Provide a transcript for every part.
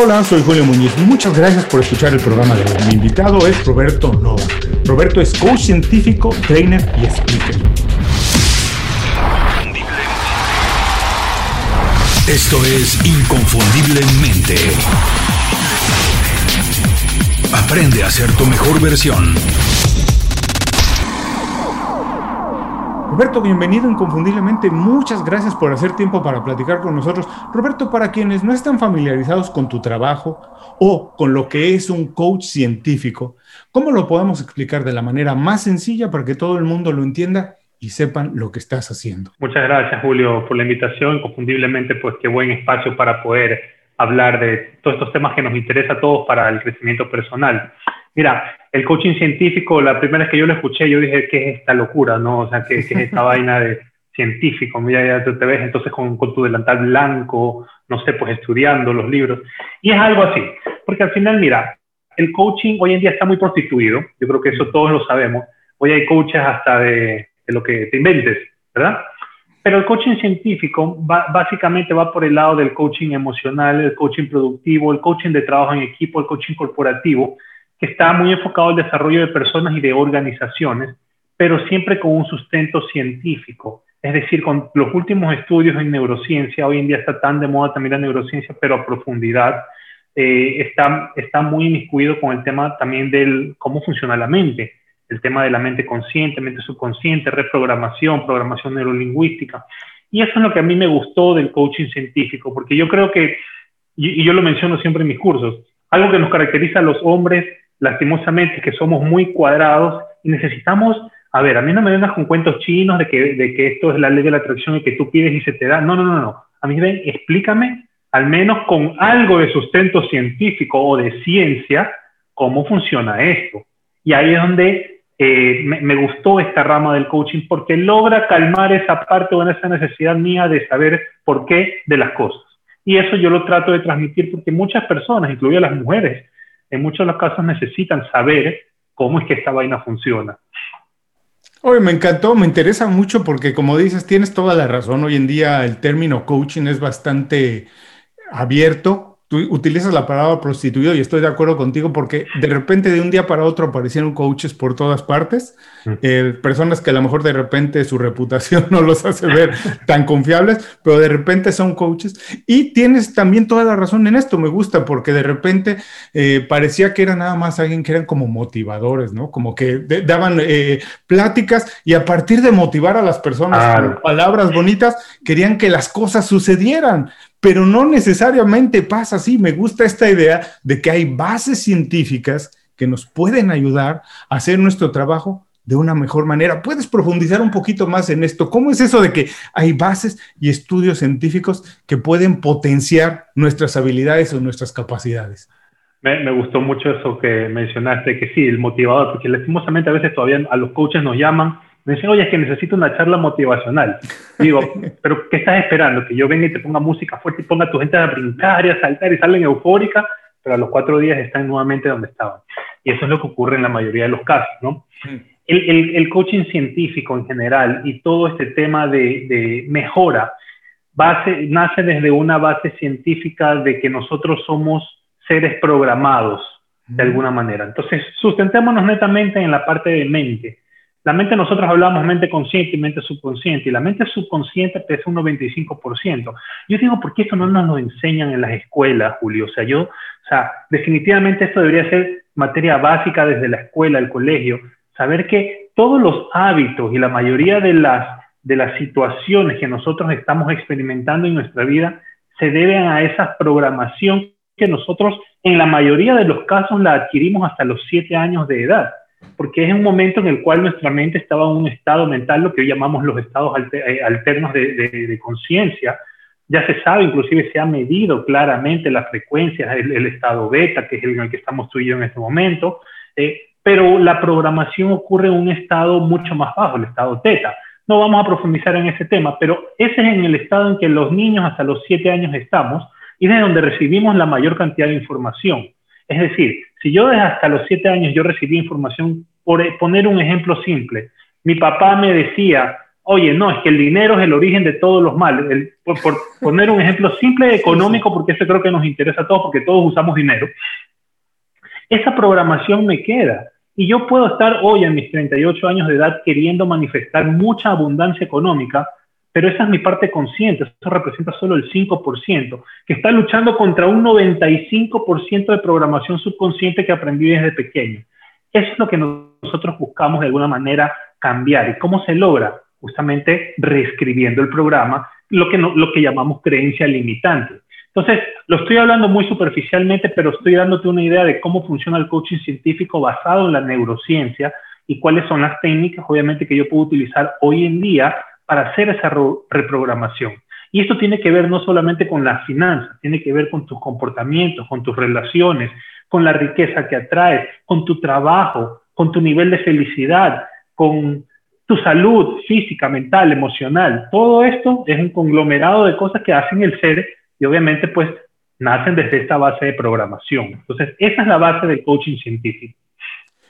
Hola, soy Julio Muñiz. Muchas gracias por escuchar el programa de hoy. Mi invitado es Roberto Nova. Roberto es coach científico, trainer y speaker. Esto es Inconfundiblemente. Aprende a ser tu mejor versión. Roberto, bienvenido inconfundiblemente. Muchas gracias por hacer tiempo para platicar con nosotros. Roberto, para quienes no están familiarizados con tu trabajo o con lo que es un coach científico, ¿cómo lo podemos explicar de la manera más sencilla para que todo el mundo lo entienda y sepan lo que estás haciendo? Muchas gracias, Julio, por la invitación. Inconfundiblemente, pues qué buen espacio para poder hablar de todos estos temas que nos interesa a todos para el crecimiento personal. Mira, el coaching científico, la primera vez que yo lo escuché, yo dije, ¿qué es esta locura? ¿no? O sea, ¿qué, es esta vaina de científico? Mira, ya te ves entonces con, con, tu delantal blanco, no sé, pues estudiando los libros. Y es algo así, porque al final, mira, el coaching hoy en día está muy prostituido, yo creo que eso todos lo sabemos. Hoy hay coaches hasta de, de lo que te inventes, ¿verdad? Pero el coaching científico básicamente va por el lado del coaching emocional, el coaching productivo, el coaching de trabajo en equipo, el coaching corporativo, que está muy enfocado al desarrollo de personas y de organizaciones, pero siempre con un sustento científico. Es decir, con los últimos estudios en neurociencia, hoy en día está tan de moda también la neurociencia, pero a profundidad, eh, está, está muy inmiscuido con el tema también del cómo funciona la mente, el tema de la mente consciente, mente subconsciente, reprogramación, programación neurolingüística. Y eso es lo que a mí me gustó del coaching científico, porque yo creo que, y, y yo lo menciono siempre en mis cursos, algo que nos caracteriza a los hombres lastimosamente, que somos muy cuadrados y necesitamos, a ver, a mí no me vengas con cuentos chinos de que, de que esto es la ley de la atracción y que tú pides y se te da. No, no, no, no. A mí ven, explícame, al menos con algo de sustento científico o de ciencia, cómo funciona esto. Y ahí es donde eh, me, me, gustó esta rama del coaching porque logra calmar esa parte o esa necesidad mía de saber por qué de las cosas. Y eso yo lo trato de transmitir porque muchas personas, incluidas las mujeres, en muchos de los casos necesitan saber cómo es que esta vaina funciona. Oye, me encantó, me interesa mucho porque como dices, tienes toda la razón. Hoy en día el término coaching es bastante abierto tú utilizas la palabra prostituido y estoy de acuerdo contigo porque de repente de un día para otro aparecieron coaches por todas partes, eh, personas que a lo mejor de repente su reputación no los hace ver tan confiables, pero de repente son coaches. Y tienes también toda la razón en esto, me gusta porque de repente eh, parecía que era nada más alguien que eran como motivadores, ¿no? Como que daban eh, pláticas y a partir de motivar a las personas con palabras bonitas, querían que las cosas sucedieran pero no necesariamente pasa así. Me gusta esta idea de que hay bases científicas que nos pueden ayudar a hacer nuestro trabajo de una mejor manera. ¿Puedes profundizar un poquito más en esto? ¿Cómo es eso de que hay bases y estudios científicos que pueden potenciar nuestras habilidades o nuestras capacidades? Me, gustó mucho eso que mencionaste, que sí, el motivador, porque lastimosamente a veces todavía a los coaches nos llaman me dicen, oye, es que necesito una charla motivacional. Digo, pero ¿qué estás esperando? Que yo venga y te ponga música fuerte y ponga a tu gente a brincar y a saltar y salen eufórica, pero a los cuatro días están nuevamente donde estaban. Y eso es lo que ocurre en la mayoría de los casos, ¿no? El, el, el coaching científico en general y todo este tema de, de mejora base, nace desde una base científica de que nosotros somos seres programados de alguna manera. Entonces, sustentémonos netamente en la parte de mente la mente, nosotros hablamos mente consciente y mente subconsciente, y la mente subconsciente pesa un 95%. Yo digo, ¿por qué esto no nos lo enseñan en las escuelas, Julio? O sea, yo, o sea, definitivamente esto debería ser materia básica desde la escuela, el colegio, saber que todos los hábitos y la mayoría de las, de las situaciones que nosotros estamos experimentando en nuestra vida se deben a esa programación que nosotros en la mayoría de los casos la adquirimos hasta los siete años de edad porque es un momento en el cual nuestra mente estaba en un estado mental, lo que hoy llamamos los estados eh, alternos de, conciencia. Ya se sabe, inclusive se ha medido claramente las frecuencias, el, estado beta, que es el en el que estamos tú y yo en este momento, eh, pero la programación ocurre en un estado mucho más bajo, el estado teta. No vamos a profundizar en ese tema, pero ese es en el estado en que los niños hasta los 7 años estamos y es de donde recibimos la mayor cantidad de información. Es decir, si yo desde hasta los siete años yo recibí información, por poner un ejemplo simple, mi papá me decía, oye, no, es que el dinero es el origen de todos los males. por, poner un ejemplo simple económico, porque eso creo que nos interesa a todos, porque todos usamos dinero. Esa programación me queda. Y yo puedo estar hoy en mis 38 años de edad queriendo manifestar mucha abundancia económica, pero esa es mi parte consciente, eso representa solo el 5%, que está luchando contra un 95% de programación subconsciente que aprendí desde pequeño. Eso es lo que nosotros buscamos de alguna manera cambiar. ¿Y cómo se logra? Justamente reescribiendo el programa, lo que, lo que llamamos creencia limitante. Entonces, lo estoy hablando muy superficialmente, pero estoy dándote una idea de cómo funciona el coaching científico basado en la neurociencia y cuáles son las técnicas, obviamente, que yo puedo utilizar hoy en día para hacer esa reprogramación. Y esto tiene que ver no solamente con las finanzas, tiene que ver con tus comportamientos, con tus relaciones, con la riqueza que atraes, con tu trabajo, con tu nivel de felicidad, con tu salud física, mental, emocional. Todo esto es un conglomerado de cosas que hacen el ser y obviamente pues nacen desde esta base de programación. Entonces, esa es la base del coaching científico.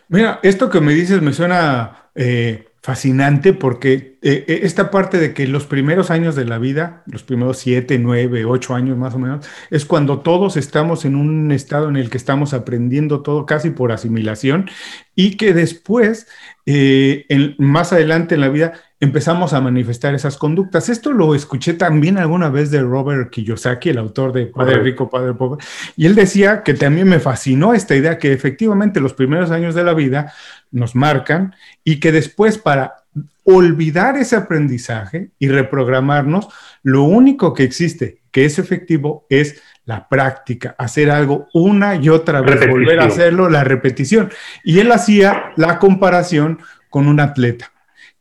Mira, esto que me dices me suena eh, fascinante porque eh, eh, esta parte de que los primeros años de la vida, los primeros siete, nueve, ocho años más o menos, es cuando todos estamos en un estado en el que estamos aprendiendo todo casi por asimilación y que después, eh, más adelante en la vida, empezamos a manifestar esas conductas. Esto lo escuché también alguna vez de Robert Kiyosaki, el autor de Padre Rico, Padre Pobre, y él decía que también me fascinó esta idea que efectivamente los primeros años de la vida nos marcan y que después para olvidar ese aprendizaje y reprogramarnos, lo único que existe que es efectivo es la práctica, hacer algo una y otra vez, volver a hacerlo, la repetición. Y él hacía la comparación con un atleta,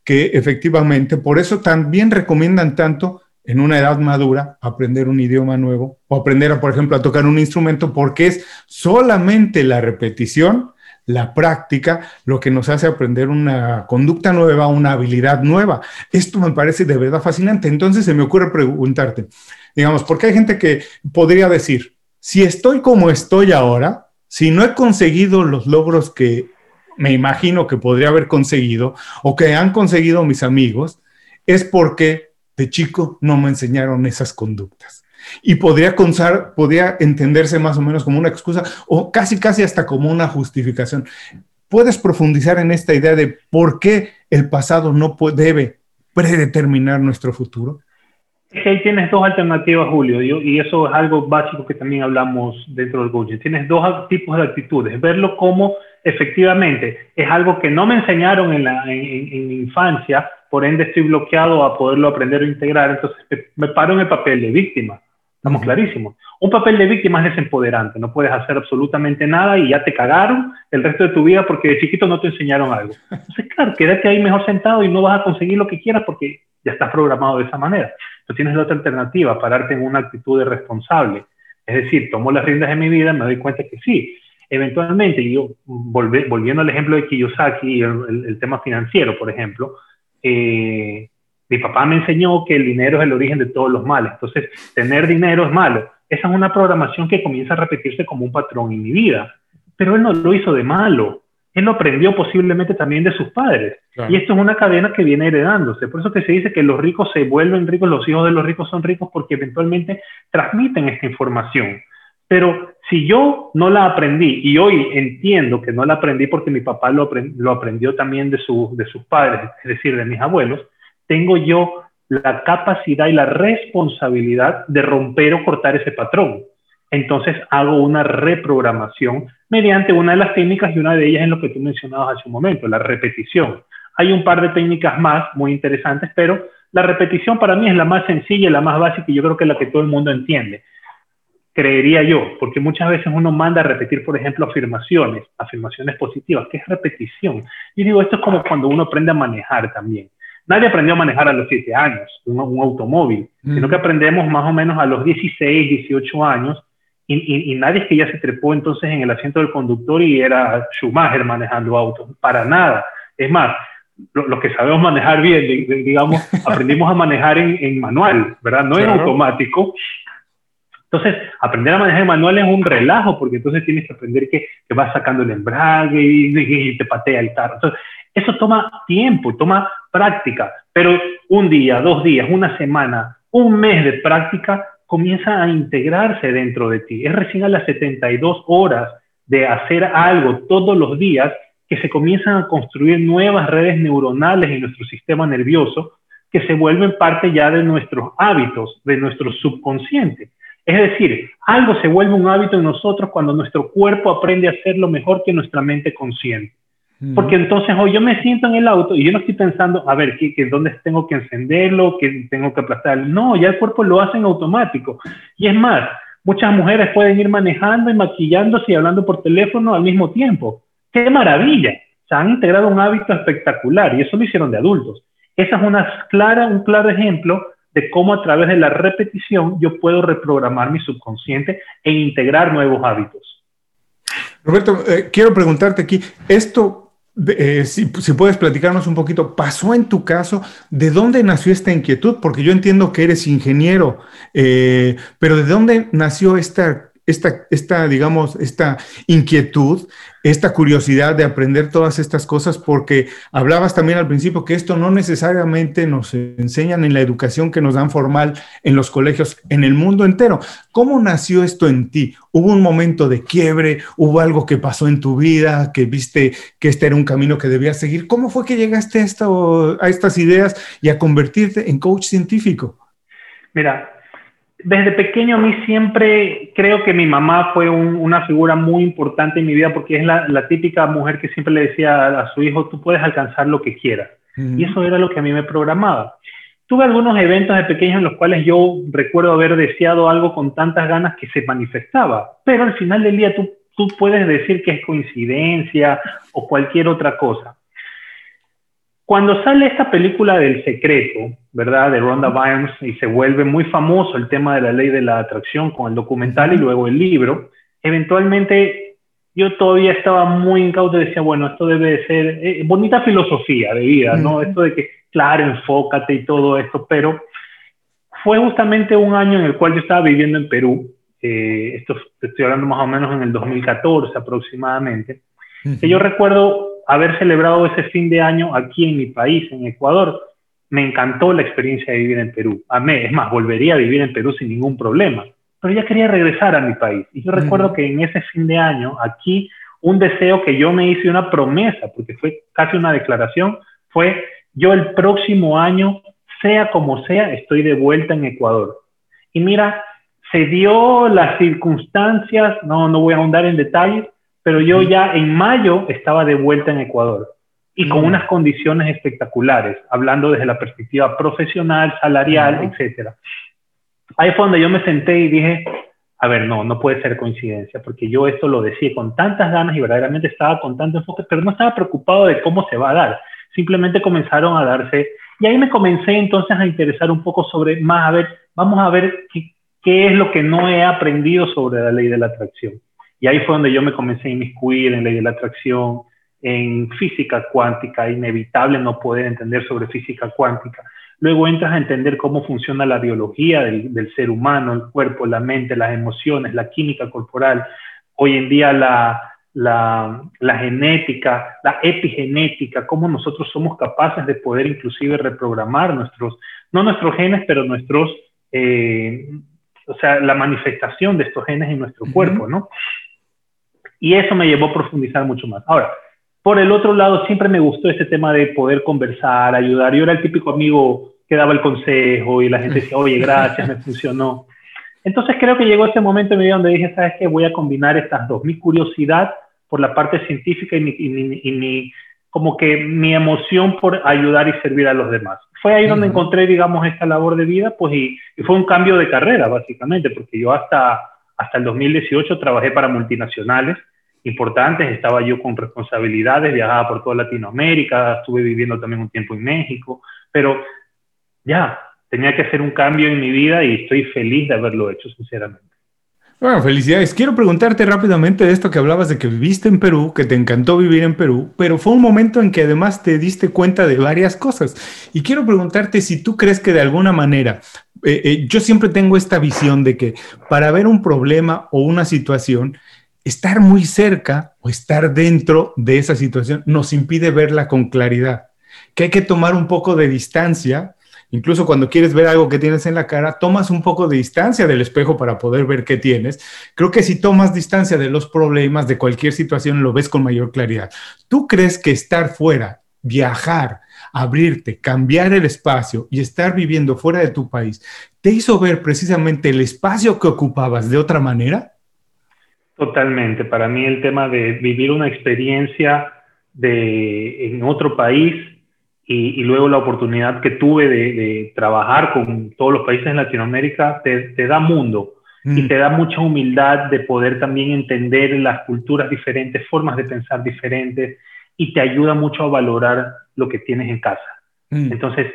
que efectivamente, por eso también recomiendan tanto en una edad madura aprender un idioma nuevo o aprender, por ejemplo, a tocar un instrumento, porque es solamente la repetición la práctica lo que nos hace aprender una conducta nueva, una habilidad nueva. Esto me parece de verdad fascinante. Entonces se me ocurre preguntarte, digamos, porque hay gente que podría decir, si estoy como estoy ahora, si no he conseguido los logros que me imagino que podría haber conseguido o que han conseguido mis amigos, es porque de chico no me enseñaron esas conductas y podría, consar, podría entenderse más o menos como una excusa o casi, casi hasta como una justificación. ¿Puedes profundizar en esta idea de por qué el pasado no debe predeterminar nuestro futuro? Es que ahí tienes dos alternativas, Julio, y eso es algo básico que también hablamos dentro del coaching. Tienes dos tipos de actitudes. Verlo como efectivamente es algo que no me enseñaron en, la, en, mi infancia, por ende estoy bloqueado a poderlo aprender o integrar, entonces me paro en el papel de víctima. Estamos clarísimos. Un papel de víctima es desempoderante, no puedes hacer absolutamente nada y ya te cagaron el resto de tu vida porque de chiquito no te enseñaron algo. Entonces, claro, quédate ahí mejor sentado y no vas a conseguir lo que quieras porque ya estás programado de esa manera. Entonces tienes la otra alternativa, pararte en una actitud de responsable. Es decir, tomo las riendas de mi vida, me doy cuenta que sí, eventualmente, yo volviendo al ejemplo de Kiyosaki y el, el, tema financiero, por ejemplo, eh, mi papá me enseñó que el dinero es el origen de todos los males. Entonces, tener dinero es malo. Esa es una programación que comienza a repetirse como un patrón en mi vida. Pero él no lo hizo de malo. Él lo aprendió posiblemente también de sus padres. Y esto es una cadena que viene heredándose. Por eso que se dice que los ricos se vuelven ricos, los hijos de los ricos son ricos porque eventualmente transmiten esta información. Pero si yo no la aprendí y hoy entiendo que no la aprendí porque mi papá lo, aprendió también de, sus padres, es decir, de mis abuelos, tengo yo la capacidad y la responsabilidad de romper o cortar ese patrón. Entonces hago una reprogramación mediante una de las técnicas y una de ellas es lo que tú mencionabas hace un momento, la repetición. Hay un par de técnicas más muy interesantes, pero la repetición para mí es la más sencilla y la más básica y yo creo que es la que todo el mundo entiende. Creería yo, porque muchas veces uno manda a repetir, por ejemplo, afirmaciones, afirmaciones positivas, que es repetición. Y digo, esto es como cuando uno aprende a manejar también. Nadie aprendió a manejar a los 7 años un, automóvil, sino que aprendemos más o menos a los 16, 18 años y, nadie es que ya se trepó entonces en el asiento del conductor y era Schumacher manejando autos, para nada. Es más, los que sabemos manejar bien, digamos, aprendimos a manejar en, manual, ¿verdad? No en automático. Entonces, aprender a manejar en manual es un relajo, porque entonces tienes que aprender que, que vas sacando el embrague y, y, te patea el carro. Entonces, eso toma tiempo, toma práctica, Pero un día, dos días, una semana, un mes de práctica comienza a integrarse dentro de ti. Es recién a las 72 horas de hacer algo todos los días que se comienzan a construir nuevas redes neuronales en nuestro sistema nervioso que se vuelven parte ya de nuestros hábitos, de nuestro subconsciente. Es decir, algo se vuelve un hábito en nosotros cuando nuestro cuerpo aprende a hacerlo mejor que nuestra mente consciente. Porque entonces hoy yo me siento en el auto y yo no estoy pensando, a ver, ¿qué, dónde tengo que encenderlo? ¿Qué tengo que aplastar? No, ya el cuerpo lo hace en automático. Y es más, muchas mujeres pueden ir manejando y maquillándose y hablando por teléfono al mismo tiempo. ¡Qué maravilla! Se han integrado un hábito espectacular y eso lo hicieron de adultos. Esa es una clara, un claro ejemplo de cómo a través de la repetición yo puedo reprogramar mi subconsciente e integrar nuevos hábitos. Roberto, eh, quiero preguntarte aquí, esto eh, si, puedes platicarnos un poquito, ¿pasó en tu caso? ¿De dónde nació esta inquietud? Porque yo entiendo que eres ingeniero, eh, pero ¿de dónde nació esta esta, esta, digamos, esta inquietud, esta curiosidad de aprender todas estas cosas, porque hablabas también al principio que esto no necesariamente nos enseñan en la educación que nos dan formal en los colegios, en el mundo entero. ¿Cómo nació esto en ti? ¿Hubo un momento de quiebre? ¿Hubo algo que pasó en tu vida que viste que este era un camino que debías seguir? ¿Cómo fue que llegaste a, a estas ideas y a convertirte en coach científico? Mira, desde pequeño a mí siempre creo que mi mamá fue una figura muy importante en mi vida porque es la, típica mujer que siempre le decía a, su hijo, tú puedes alcanzar lo que quieras. Y eso era lo que a mí me programaba. Tuve algunos eventos de pequeños en los cuales yo recuerdo haber deseado algo con tantas ganas que se manifestaba, pero al final del día tú, tú puedes decir que es coincidencia o cualquier otra cosa. Cuando sale esta película del secreto, ¿verdad? De Rhonda Byrne y se vuelve muy famoso el tema de la ley de la atracción con el documental y luego el libro, eventualmente yo todavía estaba muy incauto y decía, bueno, esto debe de ser eh, bonita filosofía de vida, ¿no? Esto de que, claro, enfócate y todo esto, pero fue justamente un año en el cual yo estaba viviendo en Perú, eh, esto estoy hablando más o menos en el 2014 aproximadamente, que yo recuerdo haber celebrado ese fin de año aquí en mi país, en Ecuador. Me encantó la experiencia de vivir en Perú. Amé, es más, volvería a vivir en Perú sin ningún problema. Pero ya quería regresar a mi país. Y yo recuerdo que en ese fin de año, aquí, un deseo que yo me hice, una promesa, porque fue casi una declaración, fue yo el próximo año, sea como sea, estoy de vuelta en Ecuador. Y mira, se dio las circunstancias, no, no voy a ahondar en detalles, pero yo ya en mayo estaba de vuelta en Ecuador y con unas condiciones espectaculares, hablando desde la perspectiva profesional, salarial, etcétera. Ahí fue donde yo me senté y dije, a ver, no, no puede ser coincidencia, porque yo esto lo decía con tantas ganas y verdaderamente estaba con tanto enfoque, pero no estaba preocupado de cómo se va a dar. Simplemente comenzaron a darse, y ahí me comencé entonces a interesar un poco sobre más, a ver, vamos a ver qué, qué es lo que no he aprendido sobre la ley de la atracción. Y ahí fue donde yo me comencé a inmiscuir en ley de la atracción, en física cuántica, inevitable no poder entender sobre física cuántica. Luego entras a entender cómo funciona la biología del, ser humano, el cuerpo, la mente, las emociones, la química corporal. Hoy en día la, la, la, genética, la epigenética, cómo nosotros somos capaces de poder inclusive reprogramar nuestros, no nuestros genes, pero nuestros, eh, o sea, la manifestación de estos genes en nuestro cuerpo, ¿no? Y eso me llevó a profundizar mucho más. Ahora, por el otro lado, siempre me gustó ese tema de poder conversar, ayudar. Yo era el típico amigo que daba el consejo y la gente decía, oye, gracias, me funcionó. Entonces creo que llegó ese momento en mi vida donde dije, ¿sabes qué? Voy a combinar estas dos, mi curiosidad por la parte científica y mi, como que mi emoción por ayudar y servir a los demás. Fue ahí donde encontré, digamos, esta labor de vida, pues, y, y, fue un cambio de carrera, básicamente, porque yo hasta hasta el 2018 trabajé para multinacionales importantes, estaba yo con responsabilidades, viajaba por toda Latinoamérica, estuve viviendo también un tiempo en México, pero ya, tenía que hacer un cambio en mi vida y estoy feliz de haberlo hecho, sinceramente. Bueno, felicidades. Quiero preguntarte rápidamente de esto que hablabas de que viviste en Perú, que te encantó vivir en Perú, pero fue un momento en que además te diste cuenta de varias cosas. Y quiero preguntarte si tú crees que de alguna manera, eh, eh, yo siempre tengo esta visión de que para ver un problema o una situación, estar muy cerca o estar dentro de esa situación nos impide verla con claridad. que hay que tomar un poco de distancia Incluso cuando quieres ver algo que tienes en la cara, tomas un poco de distancia del espejo para poder ver qué tienes. Creo que si tomas distancia de los problemas de cualquier situación, lo ves con mayor claridad. ¿Tú crees que estar fuera, viajar, abrirte, cambiar el espacio y estar viviendo fuera de tu país, te hizo ver precisamente el espacio que ocupabas de otra manera? Totalmente. Para mí el tema de vivir una experiencia en otro país y, luego la oportunidad que tuve de, trabajar con todos los países en Latinoamérica, te, da mundo y mm. te da mucha humildad de poder también entender las culturas diferentes, formas de pensar diferentes y te ayuda mucho a valorar lo que tienes en casa. Mm. Entonces,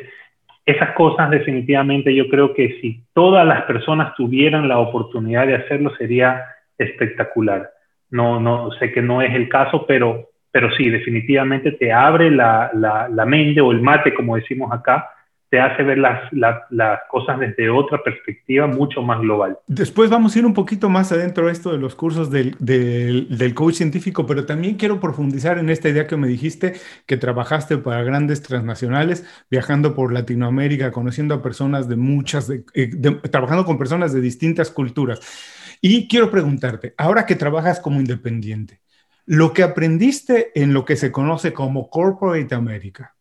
esas cosas definitivamente yo creo que si todas las personas tuvieran la oportunidad de hacerlo sería espectacular. No, no sé que no es el caso, pero pero sí, definitivamente te abre la, la, mente o el mate, como decimos acá, te hace ver las, las, cosas desde otra perspectiva mucho más global. Después vamos a ir un poquito más adentro de esto de los cursos del, del, del, coach científico, pero también quiero profundizar en esta idea que me dijiste, que trabajaste para grandes transnacionales, viajando por Latinoamérica, conociendo a personas de muchas, eh, trabajando con personas de distintas culturas. Y quiero preguntarte, ahora que trabajas como independiente, lo que aprendiste en lo que se conoce como Corporate America,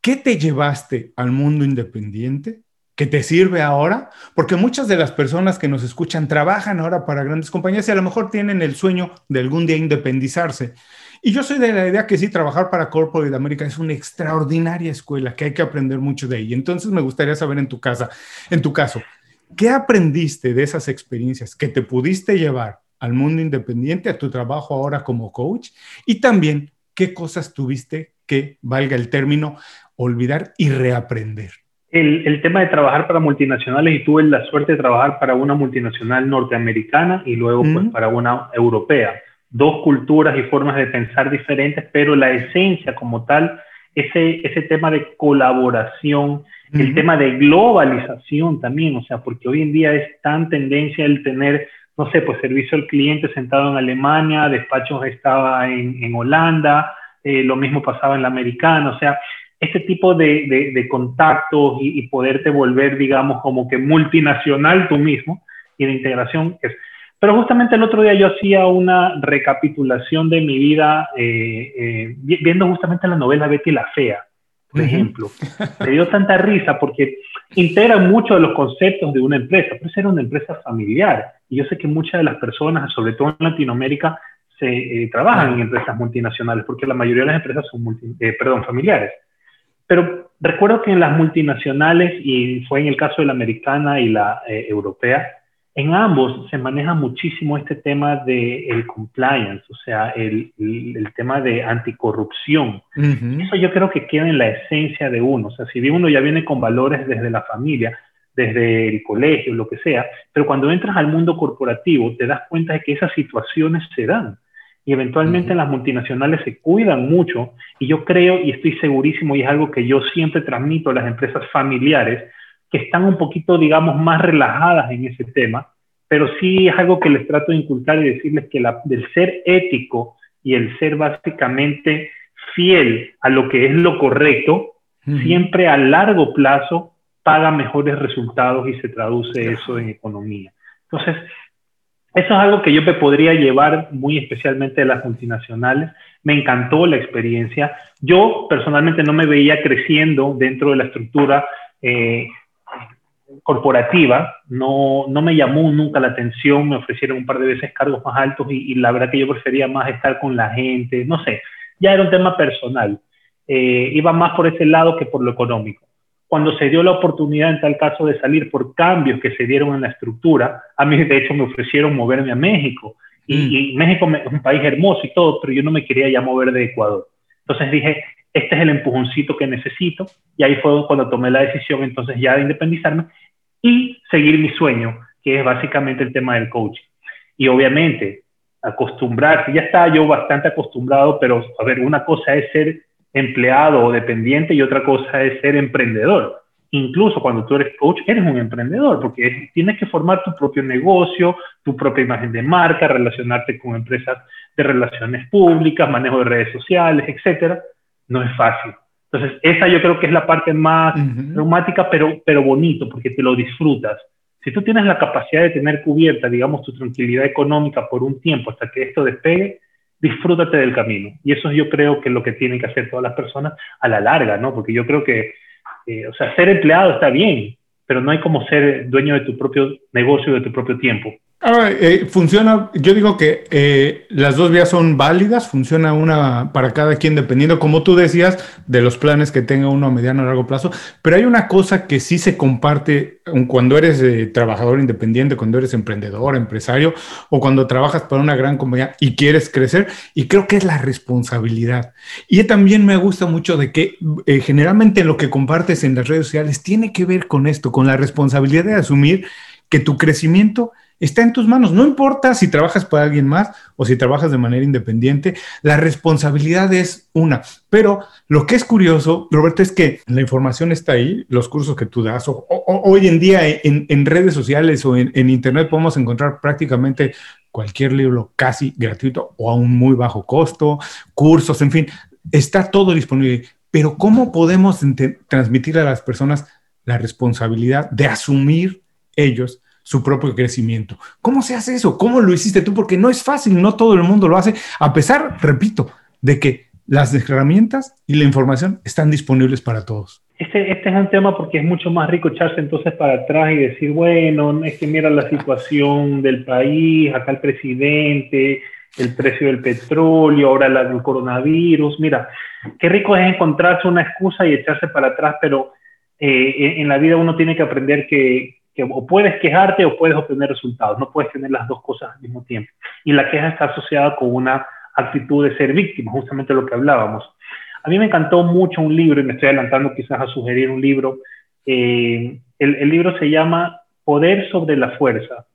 ¿qué te llevaste al mundo independiente? ¿Qué te sirve ahora? Porque muchas de las personas que nos escuchan trabajan ahora para grandes compañías y a lo mejor tienen el sueño de algún día independizarse. Y yo soy de la idea que sí, trabajar para Corporate America es una extraordinaria escuela, que hay que aprender mucho de ahí. Entonces me gustaría saber en tu casa, en tu caso, ¿qué aprendiste de esas experiencias que te pudiste llevar al mundo independiente, a tu trabajo ahora como coach y también qué cosas tuviste que, valga el término, olvidar y reaprender. El, tema de trabajar para multinacionales y tuve la suerte de trabajar para una multinacional norteamericana y luego pues para una europea. Dos culturas y formas de pensar diferentes, pero la esencia como tal, ese, ese tema de colaboración, el tema de globalización también, o sea, porque hoy en día es tan tendencia el tener no sé, pues servicio al cliente sentado en Alemania, despachos estaba en, Holanda, eh, lo mismo pasaba en la americana, o sea, este tipo de, contactos y, poderte volver, digamos, como que multinacional tú mismo y de integración es... Pero justamente el otro día yo hacía una recapitulación de mi vida eh, eh, viendo justamente la novela Betty la Fea, por ejemplo. Me dio tanta risa porque integra muchos de los conceptos de una empresa, pero era una empresa familiar. Y yo sé que muchas de las personas, sobre todo en Latinoamérica, se eh, trabajan en empresas multinacionales, porque la mayoría de las empresas son eh, perdón, familiares. Pero recuerdo que en las multinacionales, y fue en el caso de la americana y la eh, europea, en ambos se maneja muchísimo este tema del el compliance, o sea, el, el, tema de anticorrupción. Eso yo creo que queda en la esencia de uno. O sea, si uno ya viene con valores desde la familia, desde el colegio, lo que sea, pero cuando entras al mundo corporativo te das cuenta de que esas situaciones se dan. Y eventualmente las multinacionales se cuidan mucho y yo creo y estoy segurísimo y es algo que yo siempre transmito a las empresas familiares, que están un poquito, digamos, más relajadas en ese tema, pero sí es algo que les trato de inculcar y decirles que la, del ser ético y el ser básicamente fiel a lo que es lo correcto, siempre a largo plazo paga mejores resultados y se traduce eso en economía. Entonces, eso es algo que yo me podría llevar muy especialmente de las multinacionales. Me encantó la experiencia. Yo personalmente no me veía creciendo dentro de la estructura eh, corporativa, no, no me llamó nunca la atención, me ofrecieron un par de veces cargos más altos y, la verdad que yo prefería más estar con la gente, no sé, ya era un tema personal, eh, iba más por ese lado que por lo económico. Cuando se dio la oportunidad en tal caso de salir por cambios que se dieron en la estructura, a mí de hecho me ofrecieron moverme a México y, mm. México es un país hermoso y todo, pero yo no me quería ya mover de Ecuador. Entonces dije, este es el empujoncito que necesito y ahí fue cuando tomé la decisión entonces ya de independizarme y seguir mi sueño, que es básicamente el tema del coaching. Y obviamente, acostumbrarse, ya estaba yo bastante acostumbrado, pero a ver, una cosa es ser empleado o dependiente y otra cosa es ser emprendedor. Incluso cuando tú eres coach, eres un emprendedor, porque tienes que formar tu propio negocio, tu propia imagen de marca, relacionarte con empresas de relaciones públicas, manejo de redes sociales, etc. No es fácil. Entonces, esa yo creo que es la parte más traumática, pero, pero bonito, porque te lo disfrutas. Si tú tienes la capacidad de tener cubierta, digamos, tu tranquilidad económica por un tiempo hasta que esto despegue, disfrútate del camino. Y eso yo creo que es lo que tienen que hacer todas las personas a la larga, ¿no? Porque yo creo que, eh, o sea, ser empleado está bien, pero no hay como ser dueño de tu propio negocio, de tu propio tiempo. Ahora, eh, funciona, yo digo que eh, las dos vías son válidas, funciona una para cada quien dependiendo, como tú decías, de los planes que tenga uno a mediano o largo plazo, pero hay una cosa que sí se comparte cuando eres eh, trabajador independiente, cuando eres emprendedor, empresario o cuando trabajas para una gran compañía y quieres crecer, y creo que es la responsabilidad. Y también me gusta mucho de que generalmente lo que compartes en las redes sociales tiene que ver con esto, con la responsabilidad de asumir que tu crecimiento está en tus manos. No importa si trabajas para alguien más o si trabajas de manera independiente, la responsabilidad es una. Pero lo que es curioso, Roberto, es que la información está ahí, los cursos que tú das. O, hoy en día en, redes sociales o en, en, Internet podemos encontrar prácticamente cualquier libro casi gratuito o a un muy bajo costo, cursos, en fin, está todo disponible. Pero ¿cómo podemos transmitir a las personas la responsabilidad de asumir ellos su propio crecimiento. ¿Cómo se hace eso? ¿Cómo lo hiciste tú? Porque no es fácil, no todo el mundo lo hace, a pesar, repito, de que las herramientas y la información están disponibles para todos. Este, este es un tema porque es mucho más rico echarse entonces para atrás y decir, bueno, es que mira la situación del país, acá el presidente, el precio del petróleo, ahora la, el coronavirus. Mira, qué rico es encontrarse una excusa y echarse para atrás, pero eh, en la vida uno tiene que aprender que, que o puedes quejarte o puedes obtener resultados, no puedes tener las dos cosas al mismo tiempo. Y la queja está asociada con una actitud de ser víctima, justamente lo que hablábamos. A mí me encantó mucho un libro, y me estoy adelantando quizás a sugerir un libro. Eh, el, libro se llama Poder sobre la Fuerza,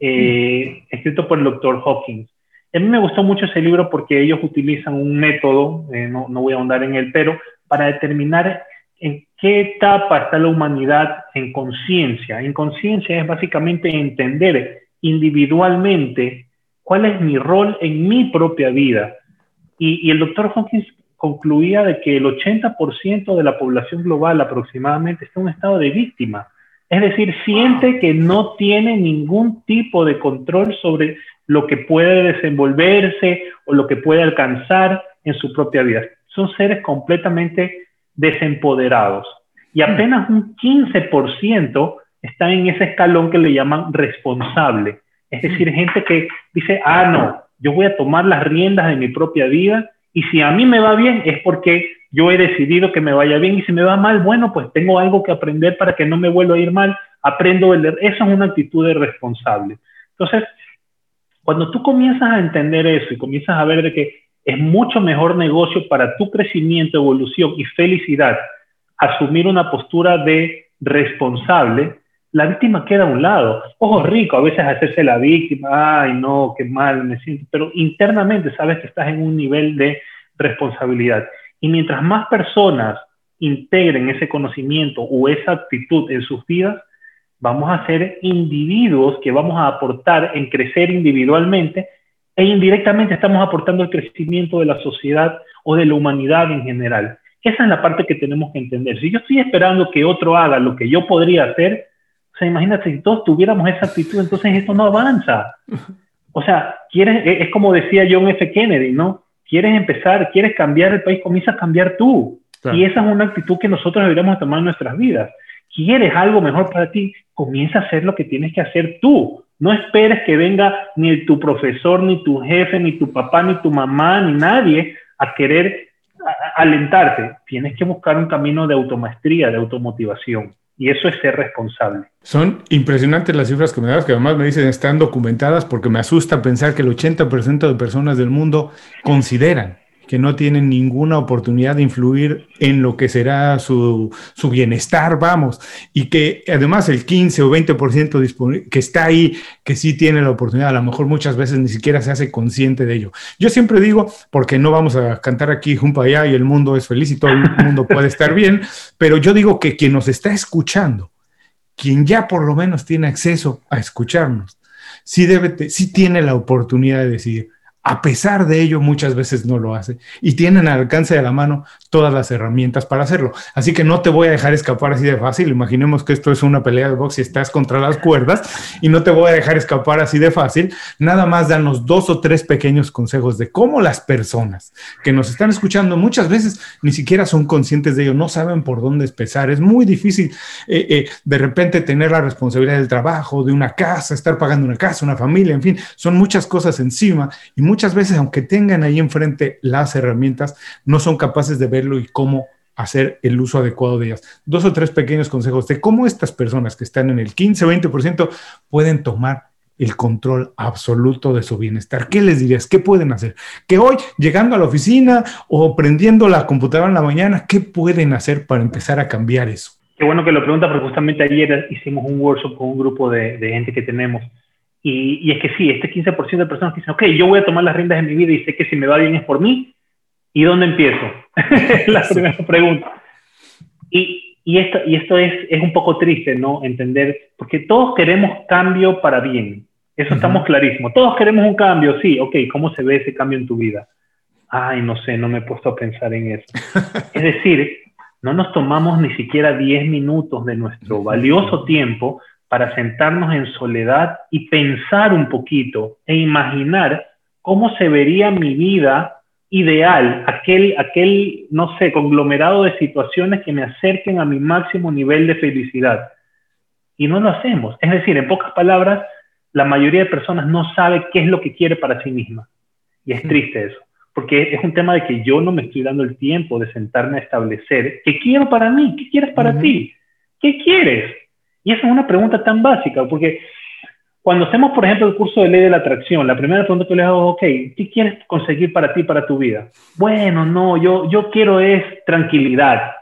eh, escrito por el doctor Hawkins. A mí me gustó mucho ese libro porque ellos utilizan un método, eh, no, no voy a ahondar en él, pero para determinar en qué etapa está la humanidad en conciencia. En conciencia es básicamente entender individualmente cuál es mi rol en mi propia vida. Y, el doctor Hawkins concluía de que el 80% de la población global aproximadamente está en un estado de víctima. Es decir, siente que no tiene ningún tipo de control sobre lo que puede desenvolverse o lo que puede alcanzar en su propia vida. Son seres completamente desempoderados. Y hmm. apenas un 15% está en ese escalón que le llaman responsable. Es decir, hmm. gente que dice, ah, no, yo voy a tomar las riendas de mi propia vida y si a mí me va bien es porque yo he decidido que me vaya bien y si me va mal, bueno, pues tengo algo que aprender para que no me vuelva a ir mal, aprendo el... Esa es una actitud de responsable. Entonces, cuando tú comienzas a entender eso y comienzas a ver de que es mucho mejor negocio para tu crecimiento, evolución y felicidad asumir una postura de responsable, la víctima queda a un lado. Ojo rico, a veces hacerse la víctima, ay no, qué mal me siento, pero internamente sabes que estás en un nivel de responsabilidad. Y mientras más personas integren ese conocimiento o esa actitud en sus vidas, vamos a ser individuos que vamos a aportar en crecer individualmente e indirectamente estamos aportando el crecimiento de la sociedad o de la humanidad en general. Esa es la parte que tenemos que entender. Si yo estoy esperando que otro haga lo que yo podría hacer, o sea, imagínate, si todos tuviéramos esa actitud, entonces esto no avanza. O sea, quieres, es como decía John F. Kennedy, ¿no? Quieres empezar, quieres cambiar el país, comienza a cambiar tú. Y esa es una actitud que nosotros deberíamos tomar en nuestras vidas. Quieres algo mejor para ti, comienza a hacer lo que tienes que hacer tú. No esperes que venga ni tu profesor, ni tu jefe, ni tu papá, ni tu mamá, ni nadie a querer alentarte. Tienes que buscar un camino de automaestría, de automotivación. Y eso es ser responsable. Son impresionantes las cifras que me das, que además me dicen están documentadas porque me asusta pensar que el 80% de personas del mundo consideran que no tienen ninguna oportunidad de influir en lo que será su, bienestar, vamos, y que además el 15 o 20% que está ahí, que sí tiene la oportunidad, a lo mejor muchas veces ni siquiera se hace consciente de ello. Yo siempre digo, porque no vamos a cantar aquí junto allá y el mundo es feliz y todo el mundo puede estar bien, pero yo digo que quien nos está escuchando, quien ya por lo menos tiene acceso a escucharnos, sí, debe, sí tiene la oportunidad de decir, A pesar de ello, muchas veces no lo hace y tienen al alcance de la mano todas las herramientas para hacerlo. Así que no te voy a dejar escapar así de fácil. Imaginemos que esto es una pelea de box y estás contra las cuerdas y no te voy a dejar escapar así de fácil. Nada más danos dos o tres pequeños consejos de cómo las personas que nos están escuchando muchas veces ni siquiera son conscientes de ello, no saben por dónde empezar. Es muy difícil eh, eh, de repente tener la responsabilidad del trabajo, de una casa, estar pagando una casa, una familia, en fin, son muchas cosas encima y muchas veces, aunque tengan ahí enfrente las herramientas, no son capaces de verlo y cómo hacer el uso adecuado de ellas. Dos o tres pequeños consejos de cómo estas personas que están en el 15 20% pueden tomar el control absoluto de su bienestar. ¿Qué les dirías? ¿Qué pueden hacer? Que hoy, llegando a la oficina o prendiendo la computadora en la mañana, ¿qué pueden hacer para empezar a cambiar eso? Qué bueno que lo pregunta, porque justamente ayer hicimos un workshop con un grupo de gente que tenemos y, es que sí, este 15% de personas que dicen, ok, yo voy a tomar las riendas de mi vida y sé que si me va bien es por mí, ¿y dónde empiezo? la primera pregunta. Y, y, esto, y esto es, es un poco triste, ¿no? Entender, porque todos queremos cambio para bien, eso estamos clarísimos. Todos queremos un cambio, sí, ok, ¿cómo se ve ese cambio en tu vida? Ay, no sé, no me he puesto a pensar en eso. es decir, no nos tomamos ni siquiera 10 minutos de nuestro valioso tiempo para sentarnos en soledad y pensar un poquito e imaginar cómo se vería mi vida ideal, aquel, aquel, no sé, conglomerado de situaciones que me acerquen a mi máximo nivel de felicidad. Y no lo hacemos. Es decir, en pocas palabras, la mayoría de personas no sabe qué es lo que quiere para sí misma. Y es triste eso, porque es un tema de que yo no me estoy dando el tiempo de sentarme a establecer qué quiero para mí, qué quieres para ti, qué quieres. Y esa es una pregunta tan básica, porque cuando hacemos, por ejemplo, el curso de ley de la atracción, la primera pregunta que le hago, ok, ¿qué quieres conseguir para ti, para tu vida? Bueno, no, yo, yo quiero es tranquilidad,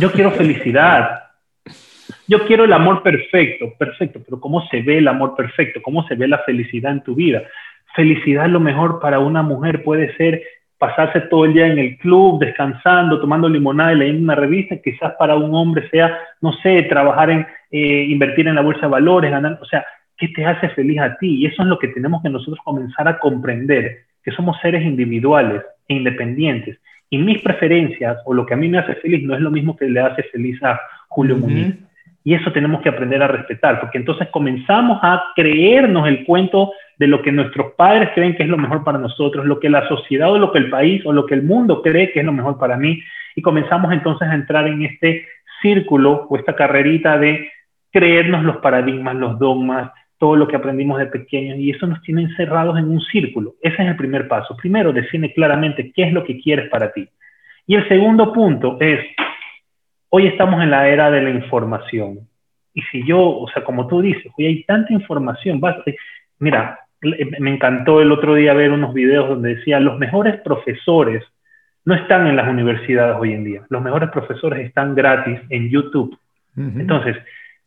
yo quiero felicidad, yo quiero el amor perfecto, perfecto, pero ¿cómo se ve el amor perfecto? ¿Cómo se ve la felicidad en tu vida? Felicidad lo mejor para una mujer puede ser pasarse todo el día en el club, descansando, tomando limonada y leyendo una revista, quizás para un hombre sea, no sé, trabajar en, eh, invertir en la bolsa de valores, ganar, o sea, ¿qué te hace feliz a ti? Y eso es lo que tenemos que nosotros comenzar a comprender, que somos seres individuales e independientes. Y mis preferencias o lo que a mí me hace feliz no es lo mismo que le hace feliz a Julio Muñiz. Y eso tenemos que aprender a respetar, porque entonces comenzamos a creernos el cuento de lo que nuestros padres creen que es lo mejor para nosotros, lo que la sociedad o lo que el país o lo que el mundo cree que es lo mejor para mí. Y comenzamos entonces a entrar en este círculo o esta carrerita de creernos los paradigmas, los dogmas, todo lo que aprendimos de pequeños y eso nos tiene encerrados en un círculo. Ese es el primer paso. Primero, define claramente qué es lo que quieres para ti. Y el segundo punto es, hoy estamos en la era de la información. Y si yo, o sea, como tú dices, hoy hay tanta información, mira, me encantó el otro día ver unos videos donde decía, los mejores profesores no están en las universidades hoy en día, los mejores profesores están gratis en YouTube. Entonces,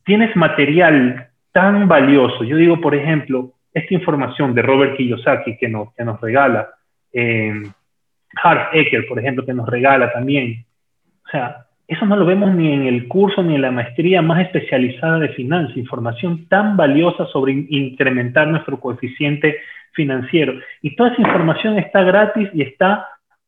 tienes material tan valioso. Yo digo, por ejemplo, esta información de Robert Kiyosaki que nos, que nos regala, eh, Hart Ecker, por ejemplo, que nos regala también. O sea, eso no lo vemos ni en el curso ni en la maestría más especializada de finanzas, información tan valiosa sobre incrementar nuestro coeficiente financiero. Y toda esa información está gratis y está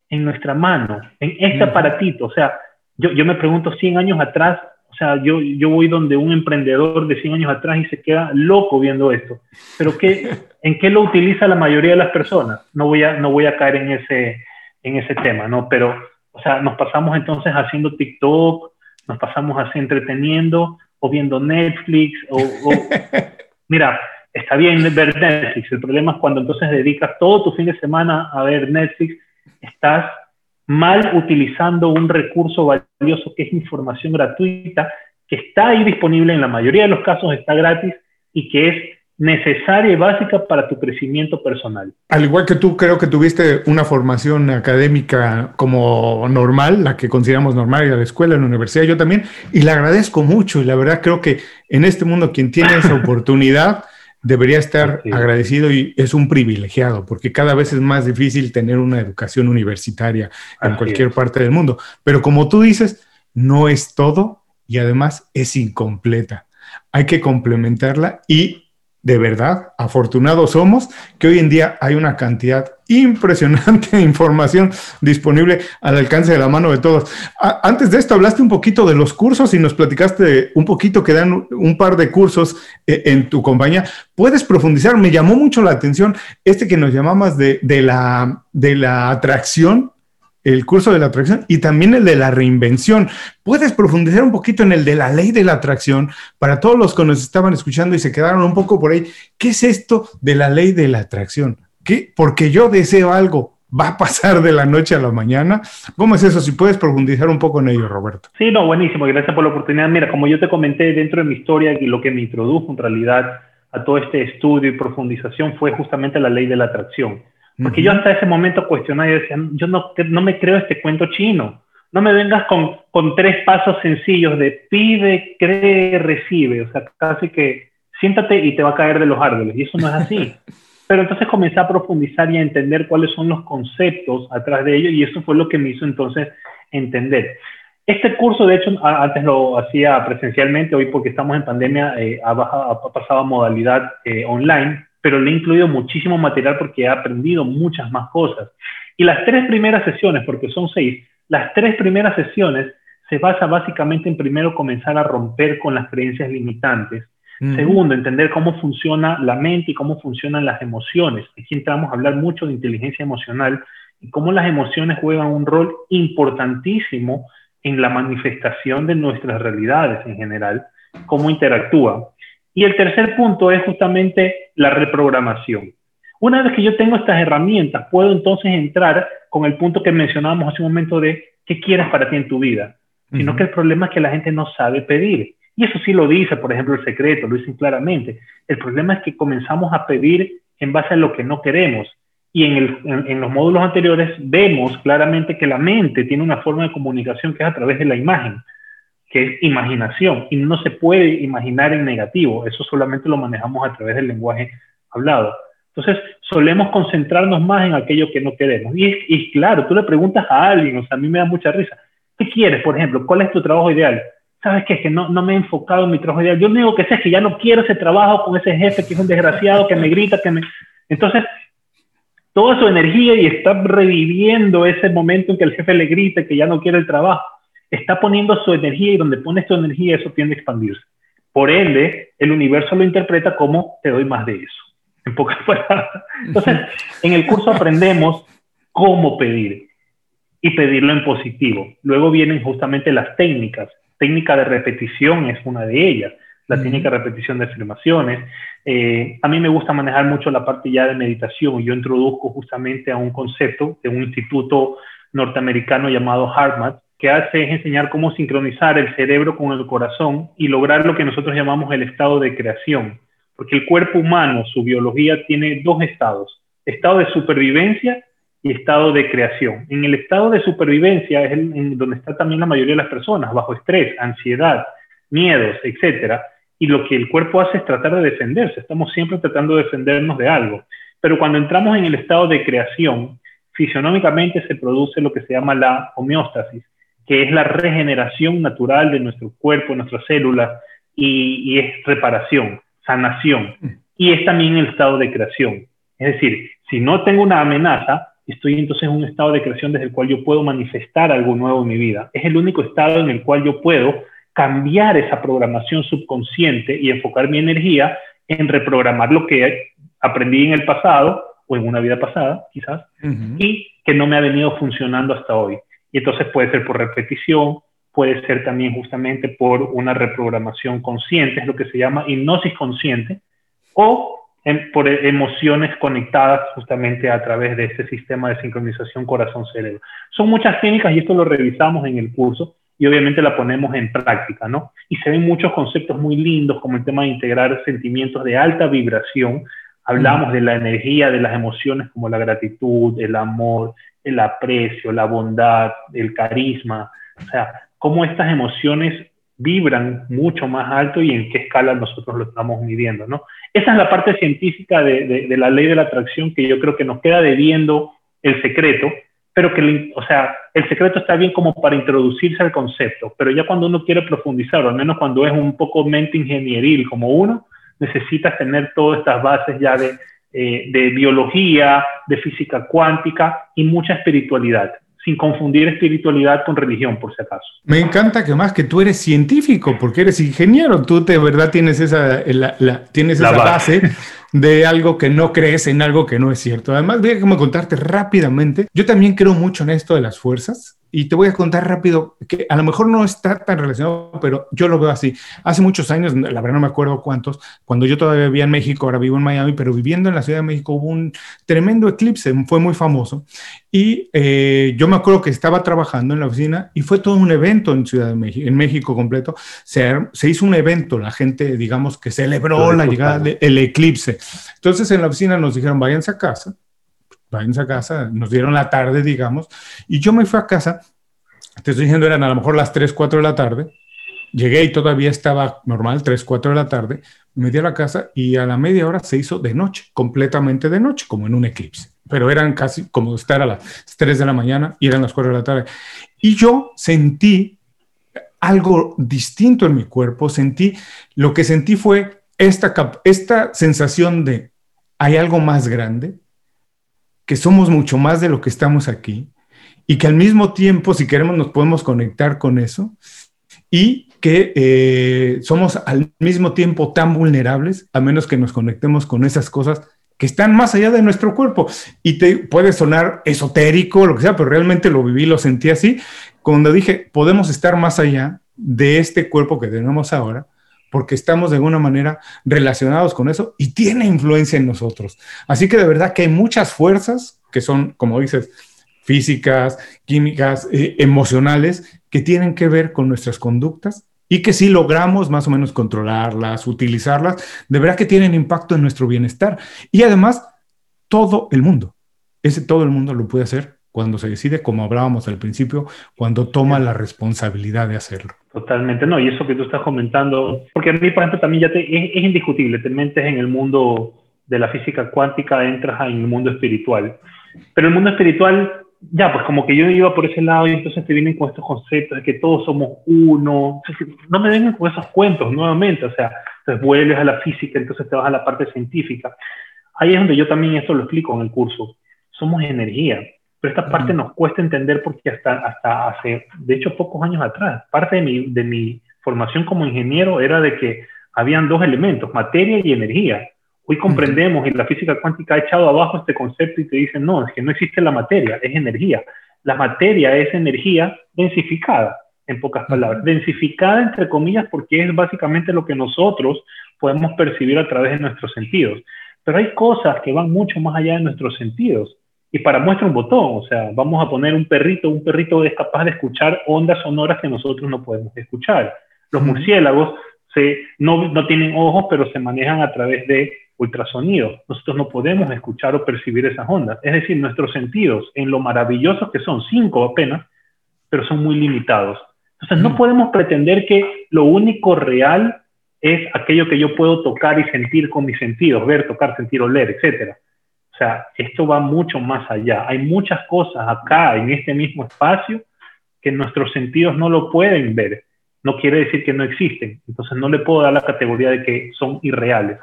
en nuestra mano, en este aparatito. O sea, yo, yo me pregunto 100 años atrás, o sea, yo, yo voy donde un emprendedor de 100 años atrás y se queda loco viendo esto. Pero ¿qué, ¿en qué lo utiliza la mayoría de las personas? No voy a, no voy a caer en ese, en ese tema, ¿no? Pero o sea, nos pasamos entonces haciendo TikTok, nos pasamos así entreteniendo o viendo Netflix o, mira, está bien ver Netflix, el problema es cuando entonces dedicas todo tu fin de semana a ver Netflix, estás mal utilizando un recurso valioso que es información gratuita, que está ahí disponible, en la mayoría de los casos está gratis y que es necesaria y básica para tu crecimiento personal. Al igual que tú, creo que tuviste una formación académica como normal, la que consideramos normal, en la escuela, en la universidad, yo también, y le agradezco mucho y la verdad creo que en este mundo quien tiene esa oportunidad debería estar agradecido y es un privilegiado, porque cada vez es más difícil tener una educación universitaria en cualquier parte del mundo. Pero como tú dices, no es todo y además es incompleta. Hay que complementarla y de verdad, afortunados somos que hoy en día hay una cantidad impresionante de información disponible al alcance de la mano de todos. antes de esto hablaste un poquito de los cursos y nos platicaste un poquito que dan un par de cursos eh, en tu compañía. ¿Puedes profundizar? Me llamó mucho la atención este que nos llamamos de, de, la, de la atracción el curso de la atracción y también el de la reinvención. ¿Puedes profundizar un poquito en el de la ley de la atracción para todos los que nos estaban escuchando y se quedaron un poco por ahí? ¿Qué es esto de la ley de la atracción? ¿Qué? Porque yo deseo algo, va a pasar de la noche a la mañana. ¿Cómo es eso? Si puedes profundizar un poco en ello, Roberto. Sí, no, buenísimo. Gracias por la oportunidad. Mira, como yo te comenté dentro de mi historia y lo que me introdujo en realidad a todo este estudio y profundización fue justamente la ley de la atracción. Porque yo hasta ese momento cuestionaba y decía, yo no, no me creo este cuento chino. No me vengas con, con tres pasos sencillos de pide, cree, recibe. O sea, casi que siéntate y te va a caer de los árboles. Y eso no es así. Pero entonces comencé a profundizar y a entender cuáles son los conceptos atrás de ello y eso fue lo que me hizo entonces entender. Este curso, de hecho, antes lo hacía presencialmente, hoy porque estamos en pandemia eh, ha, ha, pasado a modalidad eh, online, pero le he incluido muchísimo material porque he aprendido muchas más cosas. Y las tres primeras sesiones, porque son seis, las tres primeras sesiones se basa básicamente en primero comenzar a romper con las creencias limitantes. Segundo, entender cómo funciona la mente y cómo funcionan las emociones. Aquí entramos a hablar mucho de inteligencia emocional y cómo las emociones juegan un rol importantísimo en la manifestación de nuestras realidades en general, cómo interactúa. Y el tercer punto es justamente la reprogramación. Una vez que yo tengo estas herramientas, puedo entonces entrar con el punto que mencionábamos hace un momento de qué quieres para ti en tu vida. Sino que el problema es que la gente no sabe pedir. Y eso sí lo dice, por ejemplo, el secreto, lo dicen claramente. El problema es que comenzamos a pedir en base a lo que no queremos. Y en, en, los módulos anteriores vemos claramente que la mente tiene una forma de comunicación que es a través de la imagen que es imaginación, y no se puede imaginar en negativo, eso solamente lo manejamos a través del lenguaje hablado. Entonces, solemos concentrarnos más en aquello que no queremos. Y, claro, tú le preguntas a alguien, o sea, a mí me da mucha risa, ¿qué quieres, por ejemplo? ¿Cuál es tu trabajo ideal? ¿Sabes qué? Es que no, no me he enfocado en mi trabajo ideal. Yo lo único que sé que ya no quiero ese trabajo con ese jefe que es un desgraciado, que me grita, que me... Entonces, toda su energía y está reviviendo ese momento en que el jefe le grita que ya no quiere el trabajo está poniendo su energía y donde pone su energía eso tiende a expandirse. Por ende, el universo lo interpreta como te doy más de eso, en pocas palabras. Entonces, en el curso aprendemos cómo pedir y pedirlo en positivo. Luego vienen justamente las técnicas. Técnica de repetición es una de ellas. La técnica de repetición de afirmaciones. Eh, a mí me gusta manejar mucho la parte ya de meditación. Yo introduzco justamente a un concepto de un instituto norteamericano llamado HeartMath, que hace es enseñar cómo sincronizar el cerebro con el corazón y lograr lo que nosotros llamamos el estado de creación. Porque el cuerpo humano, su biología, tiene dos estados, estado de supervivencia y estado de creación. En el estado de supervivencia es en donde está también la mayoría de las personas, bajo estrés, ansiedad, miedos, etc. Y lo que el cuerpo hace es tratar de defenderse, estamos siempre tratando de defendernos de algo. Pero cuando entramos en el estado de creación, fisionómicamente se produce lo que se llama la homeostasis, que es la regeneración natural de nuestro cuerpo, nuestras células, y, es reparación, sanación. Y es también el estado de creación. Es decir, si no tengo una amenaza, estoy entonces en un estado de creación desde el cual yo puedo manifestar algo nuevo en mi vida. Es el único estado en el cual yo puedo cambiar esa programación subconsciente y enfocar mi energía en reprogramar lo que aprendí en el pasado o en una vida pasada, quizás, y que no me ha venido funcionando hasta hoy. Y entonces puede ser por repetición, puede ser también justamente por una reprogramación consciente, es lo que se llama hipnosis consciente, o por emociones conectadas justamente a través de este sistema de sincronización corazón-cerebro. Son muchas técnicas y esto lo revisamos en el curso y obviamente la ponemos en práctica, ¿no? Y se ven muchos conceptos muy lindos como el tema de integrar sentimientos de alta vibración. Hablamos de la energía de las emociones como la gratitud, el amor, el aprecio, la bondad, el carisma, o sea, cómo estas emociones vibran mucho más alto y en qué escala nosotros lo estamos midiendo, ¿no? Esa es la parte científica de, la ley de la atracción que yo creo que nos queda debiendo el secreto, pero que, o sea, el secreto está bien como para introducirse al concepto, pero ya cuando uno quiere profundizar, o al menos cuando es un poco mente ingenieril como uno, necesitas tener todas estas bases ya de, eh, de biología, de física cuántica y mucha espiritualidad sin confundir espiritualidad con religión, por si acaso. Me encanta que más que tú eres científico, porque eres ingeniero, tú de verdad tienes esa, la, tienes esa base. de algo que no crees en algo que no es cierto. Además, voy a contarte rápidamente, yo también creo mucho en esto de las fuerzas y te voy a contar rápido que a lo mejor no está tan relacionado, pero yo lo veo así. Hace muchos años, la verdad no me acuerdo cuántos, cuando yo todavía vivía en México, ahora vivo en Miami, pero viviendo en la Ciudad de México hubo un tremendo eclipse, fue muy famoso. Y eh, yo me acuerdo que estaba trabajando en la oficina y fue todo un evento en Ciudad de México, en México completo. Se, se hizo un evento, la gente, digamos, que celebró la llegada del eclipse. Entonces en la oficina nos dijeron, váyanse a casa váyanse a casa, nos dieron la tarde, digamos, y yo me fui a casa, te estoy diciendo, eran a lo mejor las 3, 4 de la tarde, llegué y todavía estaba normal, 3, 4 de la tarde, me di a la casa y a la media hora se hizo de noche, completamente de noche, como en un eclipse, pero eran casi como estar a las 3 de la mañana y eran las 4 de la tarde. Y yo sentí algo distinto en mi cuerpo, sentí, lo que sentí fue esta, esta sensación de hay algo más grande, que somos mucho más de lo que estamos aquí y que al mismo tiempo, si queremos, nos podemos conectar con eso y que eh, somos al mismo tiempo tan vulnerables a menos que nos conectemos con esas cosas que están más allá de nuestro cuerpo. Y te puede sonar esotérico, lo que sea, pero realmente lo viví, lo sentí así, cuando dije, podemos estar más allá de este cuerpo que tenemos ahora porque estamos de alguna manera relacionados con eso y tiene influencia en nosotros. Así que de verdad que hay muchas fuerzas que son, como dices, físicas, químicas, eh, emocionales, que tienen que ver con nuestras conductas y que si logramos más o menos controlarlas, utilizarlas, de verdad que tienen impacto en nuestro bienestar. Y además, todo el mundo, ese todo el mundo lo puede hacer cuando se decide, como hablábamos al principio, cuando toma la responsabilidad de hacerlo. Totalmente, no, y eso que tú estás comentando, porque a mí, por ejemplo, también ya te, es, indiscutible, te metes en el mundo de la física cuántica, entras en el mundo espiritual. Pero el mundo espiritual, ya, pues como que yo iba por ese lado y entonces te vienen con estos conceptos de que todos somos uno. No me vengan con esos cuentos nuevamente, o sea, entonces vuelves a la física, entonces te vas a la parte científica. Ahí es donde yo también esto lo explico en el curso. Somos energía pero esta parte nos cuesta entender porque hasta, hasta hace, de hecho, pocos años atrás, parte de mi, de mi formación como ingeniero era de que habían dos elementos, materia y energía. Hoy comprendemos y la física cuántica ha echado abajo este concepto y te dicen, no, es que no existe la materia, es energía. La materia es energía densificada, en pocas palabras. Densificada entre comillas porque es básicamente lo que nosotros podemos percibir a través de nuestros sentidos. Pero hay cosas que van mucho más allá de nuestros sentidos y para muestra un botón, o sea, vamos a poner un perrito, un perrito es capaz de escuchar ondas sonoras que nosotros no podemos escuchar. Los murciélagos se, no, no tienen ojos, pero se manejan a través de ultrasonidos. Nosotros no podemos escuchar o percibir esas ondas. Es decir, nuestros sentidos, en lo maravillosos que son, cinco apenas, pero son muy limitados. Entonces, no podemos pretender que lo único real es aquello que yo puedo tocar y sentir con mis sentidos, ver, tocar, sentir, oler, etcétera o sea, esto va mucho más allá. Hay muchas cosas acá, en este mismo espacio, que nuestros sentidos no lo pueden ver. No quiere decir que no existen. Entonces no le puedo dar la categoría de que son irreales.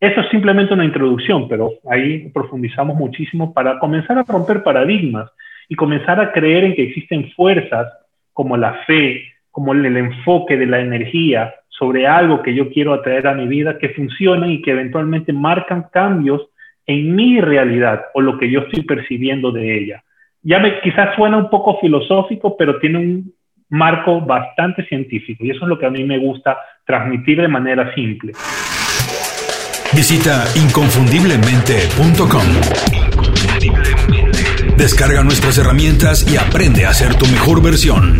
Eso es simplemente una introducción, pero ahí profundizamos muchísimo para comenzar a romper paradigmas y comenzar a creer en que existen fuerzas como la fe, como el enfoque de la energía sobre algo que yo quiero atraer a mi vida, que funcionan y que eventualmente marcan cambios en mi realidad o lo que yo estoy percibiendo de ella. Ya me, quizás suena un poco filosófico, pero tiene un marco bastante científico y eso es lo que a mí me gusta transmitir de manera simple. Visita inconfundiblemente.com. Descarga nuestras herramientas y aprende a ser tu mejor versión.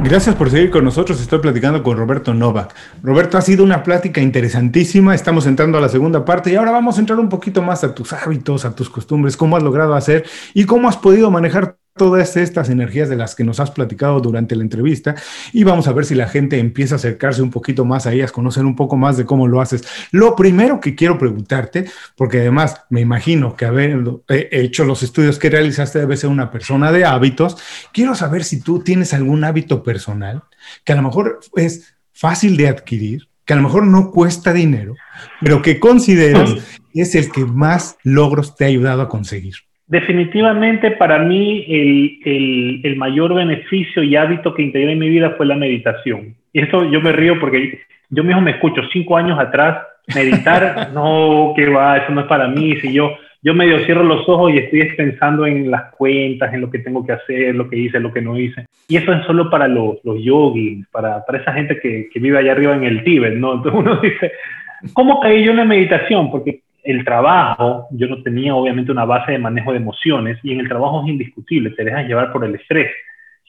Gracias por seguir con nosotros. Estoy platicando con Roberto Novak. Roberto, ha sido una plática interesantísima. Estamos entrando a la segunda parte y ahora vamos a entrar un poquito más a tus hábitos, a tus costumbres, cómo has logrado hacer y cómo has podido manejar todas estas energías de las que nos has platicado durante la entrevista y vamos a ver si la gente empieza a acercarse un poquito más a ellas, conocer un poco más de cómo lo haces. Lo primero que quiero preguntarte, porque además me imagino que haber hecho los estudios que realizaste debe ser una persona de hábitos, quiero saber si tú tienes algún hábito personal que a lo mejor es fácil de adquirir, que a lo mejor no cuesta dinero, pero que consideras es el que más logros te ha ayudado a conseguir? Definitivamente para mí el, el, mayor beneficio y hábito que integré en mi vida fue la meditación. Y esto yo me río porque yo mismo me escucho cinco años atrás, meditar, no, que va, eso no es para mí. Si yo, yo medio cierro los ojos y estoy pensando en las cuentas, en lo que tengo que hacer, lo que hice, lo que no hice. Y eso es solo para los, los yogis, para, para esa gente que, que vive allá arriba en el Tíbet, ¿no? Entonces uno dice, ¿cómo caí yo en la meditación? Porque el trabajo, yo no tenía obviamente una base de manejo de emociones y en el trabajo es indiscutible, te dejas llevar por el estrés.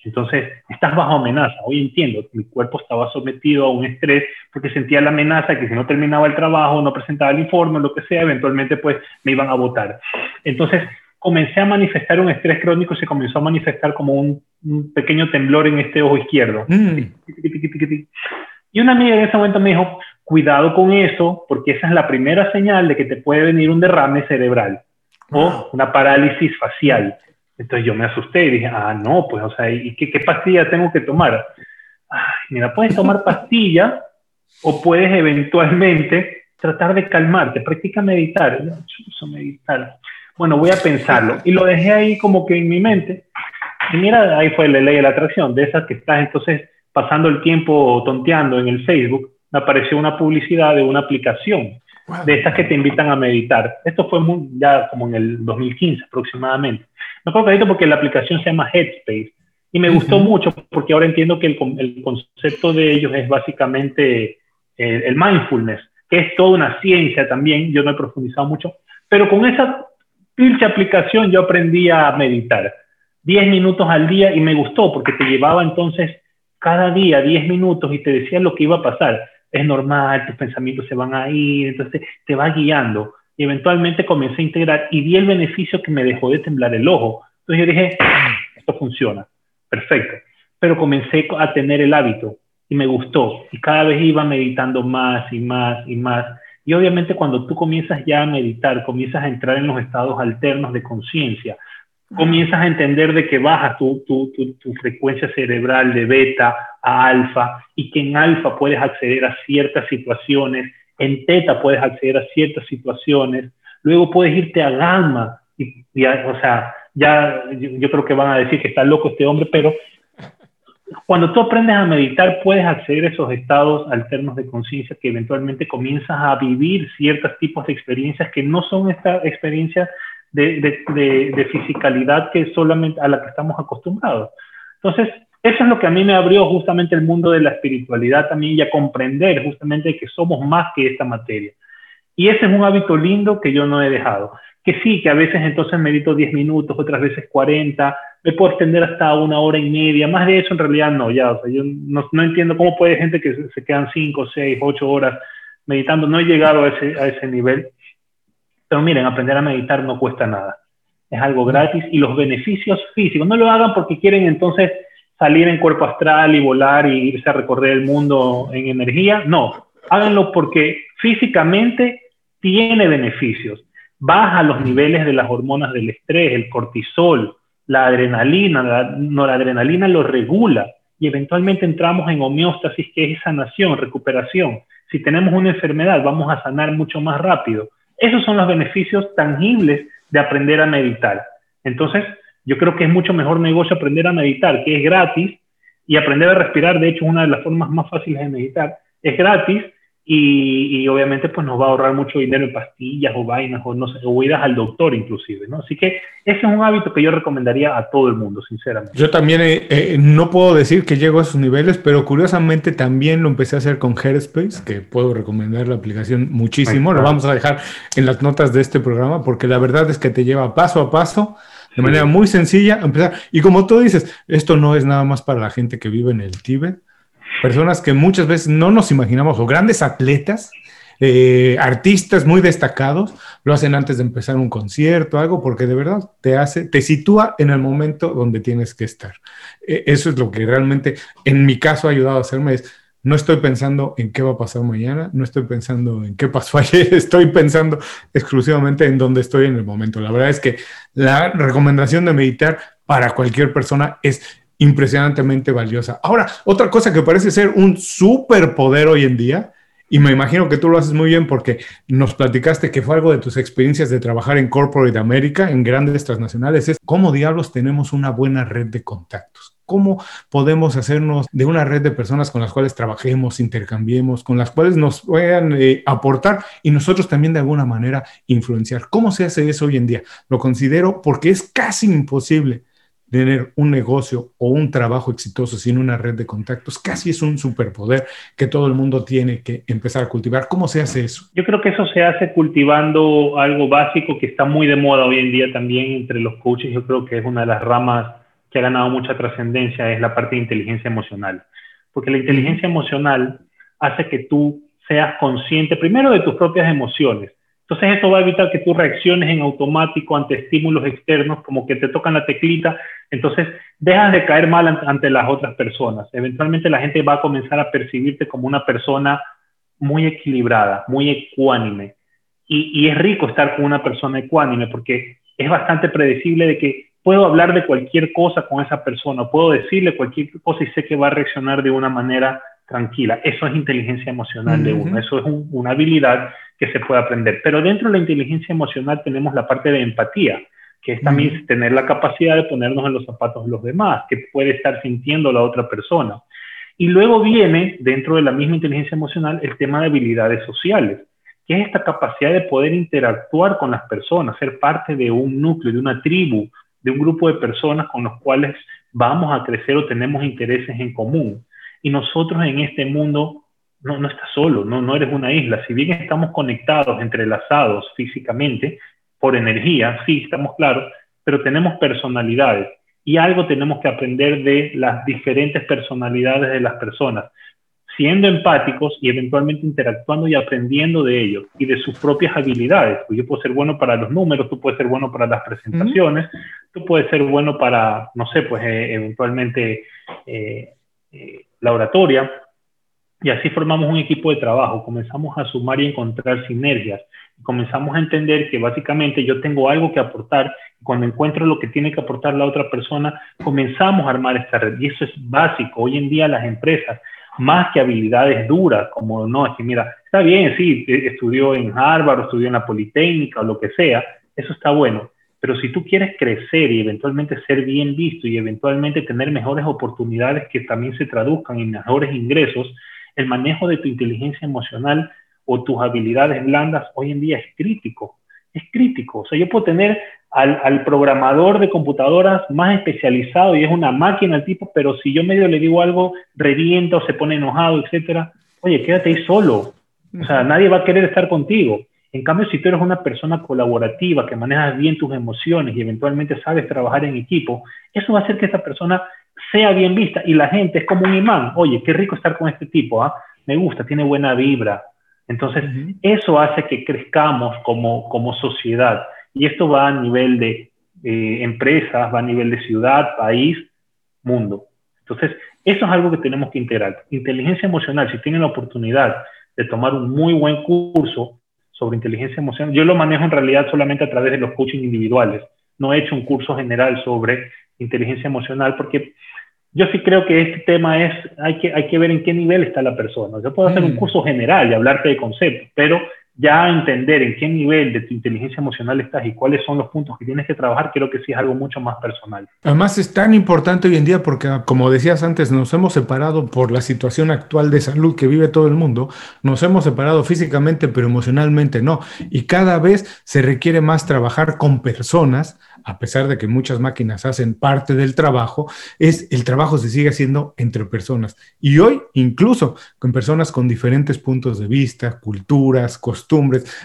Entonces, estás bajo amenaza. Hoy entiendo, mi cuerpo estaba sometido a un estrés porque sentía la amenaza que si no terminaba el trabajo, no presentaba el informe, lo que sea, eventualmente pues me iban a votar. Entonces, comencé a manifestar un estrés crónico, se comenzó a manifestar como un, pequeño temblor en este ojo izquierdo. Mm. Y una amiga en ese momento me dijo, cuidado con eso, porque esa es la primera señal de que te puede venir un derrame cerebral o una parálisis facial. Entonces yo me asusté y dije, ah, no, pues, o sea, ¿y qué, qué pastilla tengo que tomar? Ay, mira, puedes tomar pastilla o puedes eventualmente tratar de calmarte, practica meditar. meditar. Bueno, voy a pensarlo. Y lo dejé ahí como que en mi mente. Y mira, ahí fue la ley de la atracción, de esas que estás entonces pasando el tiempo tonteando en el Facebook me apareció una publicidad de una aplicación de estas que te invitan a meditar. Esto fue ya como en el 2015 aproximadamente. Me acuerdo clarito porque la aplicación se llama Headspace y me gustó mucho porque ahora entiendo que el, concepto de ellos es básicamente el, el, mindfulness, que es toda una ciencia también. Yo no he profundizado mucho, pero con esa pinche aplicación yo aprendí a meditar 10 minutos al día y me gustó porque te llevaba entonces cada día 10 minutos y te decía lo que iba a pasar es normal, tus pensamientos se van a ir, entonces te va guiando. Y eventualmente comencé a integrar y vi el beneficio que me dejó de temblar el ojo. Entonces yo dije, esto funciona, perfecto. Pero comencé a tener el hábito y me gustó. Y cada vez iba meditando más y más y más. Y obviamente cuando tú comienzas ya a meditar, comienzas a entrar en los estados alternos de conciencia, comienzas a entender de que baja tu, tu, tu, frecuencia cerebral de beta a alfa y que en alfa puedes acceder a ciertas situaciones, en teta puedes acceder a ciertas situaciones, luego puedes irte a gamma, y, o sea, ya yo, yo, creo que van a decir que está loco este hombre, pero cuando tú aprendes a meditar puedes acceder a esos estados alternos de conciencia que eventualmente comienzas a vivir ciertos tipos de experiencias que no son estas experiencias de, de, de, fisicalidad que solamente a la que estamos acostumbrados. Entonces, eso es lo que a mí me abrió justamente el mundo de la espiritualidad también y a comprender justamente que somos más que esta materia. Y ese es un hábito lindo que yo no he dejado. Que sí, que a veces entonces medito 10 minutos, otras veces 40, me puedo extender hasta una hora y media, más de eso en realidad no, ya, o sea, yo no, no entiendo cómo puede gente que se, se quedan 5, 6, 8 horas meditando, no he llegado a ese, a ese nivel, pero miren, aprender a meditar no cuesta nada. Es algo gratis y los beneficios físicos, no lo hagan porque quieren entonces salir en cuerpo astral y volar y irse a recorrer el mundo en energía. No, háganlo porque físicamente tiene beneficios. Baja los niveles de las hormonas del estrés, el cortisol, la adrenalina, la noradrenalina lo regula y eventualmente entramos en homeostasis, que es sanación, recuperación. Si tenemos una enfermedad, vamos a sanar mucho más rápido. Esos son los beneficios tangibles de aprender a meditar. Entonces, yo creo que es mucho mejor negocio aprender a meditar, que es gratis, y aprender a respirar, de hecho, una de las formas más fáciles de meditar. Es gratis y, obviamente pues nos va a ahorrar mucho dinero en pastillas o vainas o no sé, o idas al doctor inclusive, ¿no? Así que ese es un hábito que yo recomendaría a todo el mundo, sinceramente. Yo también eh, eh, no puedo decir que llego a esos niveles, pero curiosamente también lo empecé a hacer con Headspace, que puedo recomendar la aplicación muchísimo, lo vamos a dejar en las notas de este programa porque la verdad es que te lleva paso a paso de manera muy sencilla a empezar. Y como tú dices, esto no es nada más para la gente que vive en el Tíbet, personas que muchas veces no nos imaginamos, o grandes atletas, eh, artistas muy destacados, lo hacen antes de empezar un concierto, algo, porque de verdad te hace, te sitúa en el momento donde tienes que estar. E, eso es lo que realmente, en mi caso, ha ayudado a hacerme, es, no estoy pensando en qué va a pasar mañana, no estoy pensando en qué pasó ayer, estoy pensando exclusivamente en dónde estoy en el momento. La verdad es que la recomendación de meditar para cualquier persona es impresionantemente valiosa. Ahora, otra cosa que parece ser un superpoder hoy en día y me imagino que tú lo haces muy bien porque nos platicaste que fue algo de tus experiencias de trabajar en Corporate America, en grandes transnacionales, es cómo diablos tenemos una buena red de contactos. ¿Cómo podemos hacernos de una red de personas con las cuales trabajemos, intercambiemos, con las cuales nos puedan eh, aportar y nosotros también de alguna manera influenciar? ¿Cómo se hace eso hoy en día? Lo considero porque es casi imposible tener un negocio o un trabajo exitoso sin una red de contactos casi es un superpoder que todo el mundo tiene que empezar a cultivar. ¿Cómo se hace eso? Yo creo que eso se hace cultivando algo básico que está muy de moda hoy en día también entre los coaches. Yo creo que es una de las ramas que ha ganado mucha trascendencia, es la parte de inteligencia emocional. Porque la inteligencia emocional hace que tú seas consciente primero de tus propias emociones entonces eso va a evitar que tú reacciones en automático ante estímulos externos, como que te tocan la teclita, entonces dejas de caer mal ante las otras personas. Eventualmente la gente va a comenzar a percibirte como una persona muy equilibrada, muy ecuánime. Y, y es rico estar con una persona ecuánime porque es bastante predecible de que puedo hablar de cualquier cosa con esa persona, puedo decirle cualquier cosa y sé que va a reaccionar de una manera tranquila. Eso es inteligencia emocional de uno, eso es una habilidad que se puede aprender. Pero dentro de la inteligencia emocional tenemos la parte de empatía, que es también tener la capacidad de ponernos en los zapatos de los demás, que puede estar sintiendo la otra persona. Y luego viene, dentro de la misma inteligencia emocional, el tema de habilidades sociales, que es esta capacidad de poder interactuar con las personas, ser parte de un núcleo, de una tribu, de un grupo de personas con los cuales vamos a crecer o tenemos intereses en común. Y nosotros en este mundo no, no estás solo, no, no eres una isla. Si bien estamos conectados, entrelazados físicamente por energía, sí, estamos claros, pero tenemos personalidades y algo tenemos que aprender de las diferentes personalidades de las personas, siendo empáticos y eventualmente interactuando y aprendiendo de ellos y de sus propias habilidades. Pues yo puedo ser bueno para los números, tú puedes ser bueno para las presentaciones, tú puedes ser bueno para, no sé, pues eh, eventualmente eh, eh, la oratoria, y así formamos un equipo de trabajo, comenzamos a sumar y encontrar sinergias, comenzamos a entender que básicamente yo tengo algo que aportar y cuando encuentro lo que tiene que aportar la otra persona, comenzamos a armar esta red. Y eso es básico. Hoy en día las empresas, más que habilidades duras, como no, es que mira, está bien, sí, e, estudió en Harvard, estudió en la Politécnica o lo que sea, eso está bueno, pero si tú quieres crecer y eventualmente ser bien visto y eventualmente tener mejores oportunidades que también se traduzcan en mejores ingresos, el manejo de tu inteligencia emocional o tus habilidades blandas hoy en día es crítico. Es crítico. O sea, yo puedo tener al, programador de computadoras más especializado y es una máquina el tipo, pero si yo medio le digo algo, revienta o se pone enojado, etcétera, oye, quédate ahí solo. O sea, nadie va a querer estar contigo. En cambio, si tú eres una persona colaborativa, que manejas bien tus emociones y eventualmente sabes trabajar en equipo, eso va a hacer que esa persona sea bien vista y la gente es como un imán. Oye, qué rico estar con este tipo, ¿ah? me gusta, tiene buena vibra. Entonces, eso hace que crezcamos como, como sociedad. Y esto va a nivel de empresas, va a nivel de ciudad, país, mundo. Entonces, eso es algo que tenemos que integrar. Inteligencia emocional, si tienen la oportunidad de tomar un muy buen curso sobre inteligencia emocional, yo lo manejo en realidad solamente a través de los coaching individuales. No he hecho un curso general sobre inteligencia emocional porque yo sí creo que este tema es, hay que, hay que ver en qué nivel está la persona. Yo puedo hacer un mm. curso general y hablarte de conceptos, pero ya entender en qué nivel de tu inteligencia emocional estás y cuáles son los puntos que tienes que trabajar, creo que sí es algo mucho más personal. Además es tan importante hoy en día porque, como decías antes, nos hemos separado por la situación actual de salud que vive todo el mundo, nos hemos separado físicamente, pero emocionalmente no. Y cada vez se requiere más trabajar con personas a pesar de que muchas máquinas hacen parte del trabajo, es el trabajo se sigue haciendo entre personas. Y hoy incluso con personas con diferentes puntos de vista, culturas, costumbres.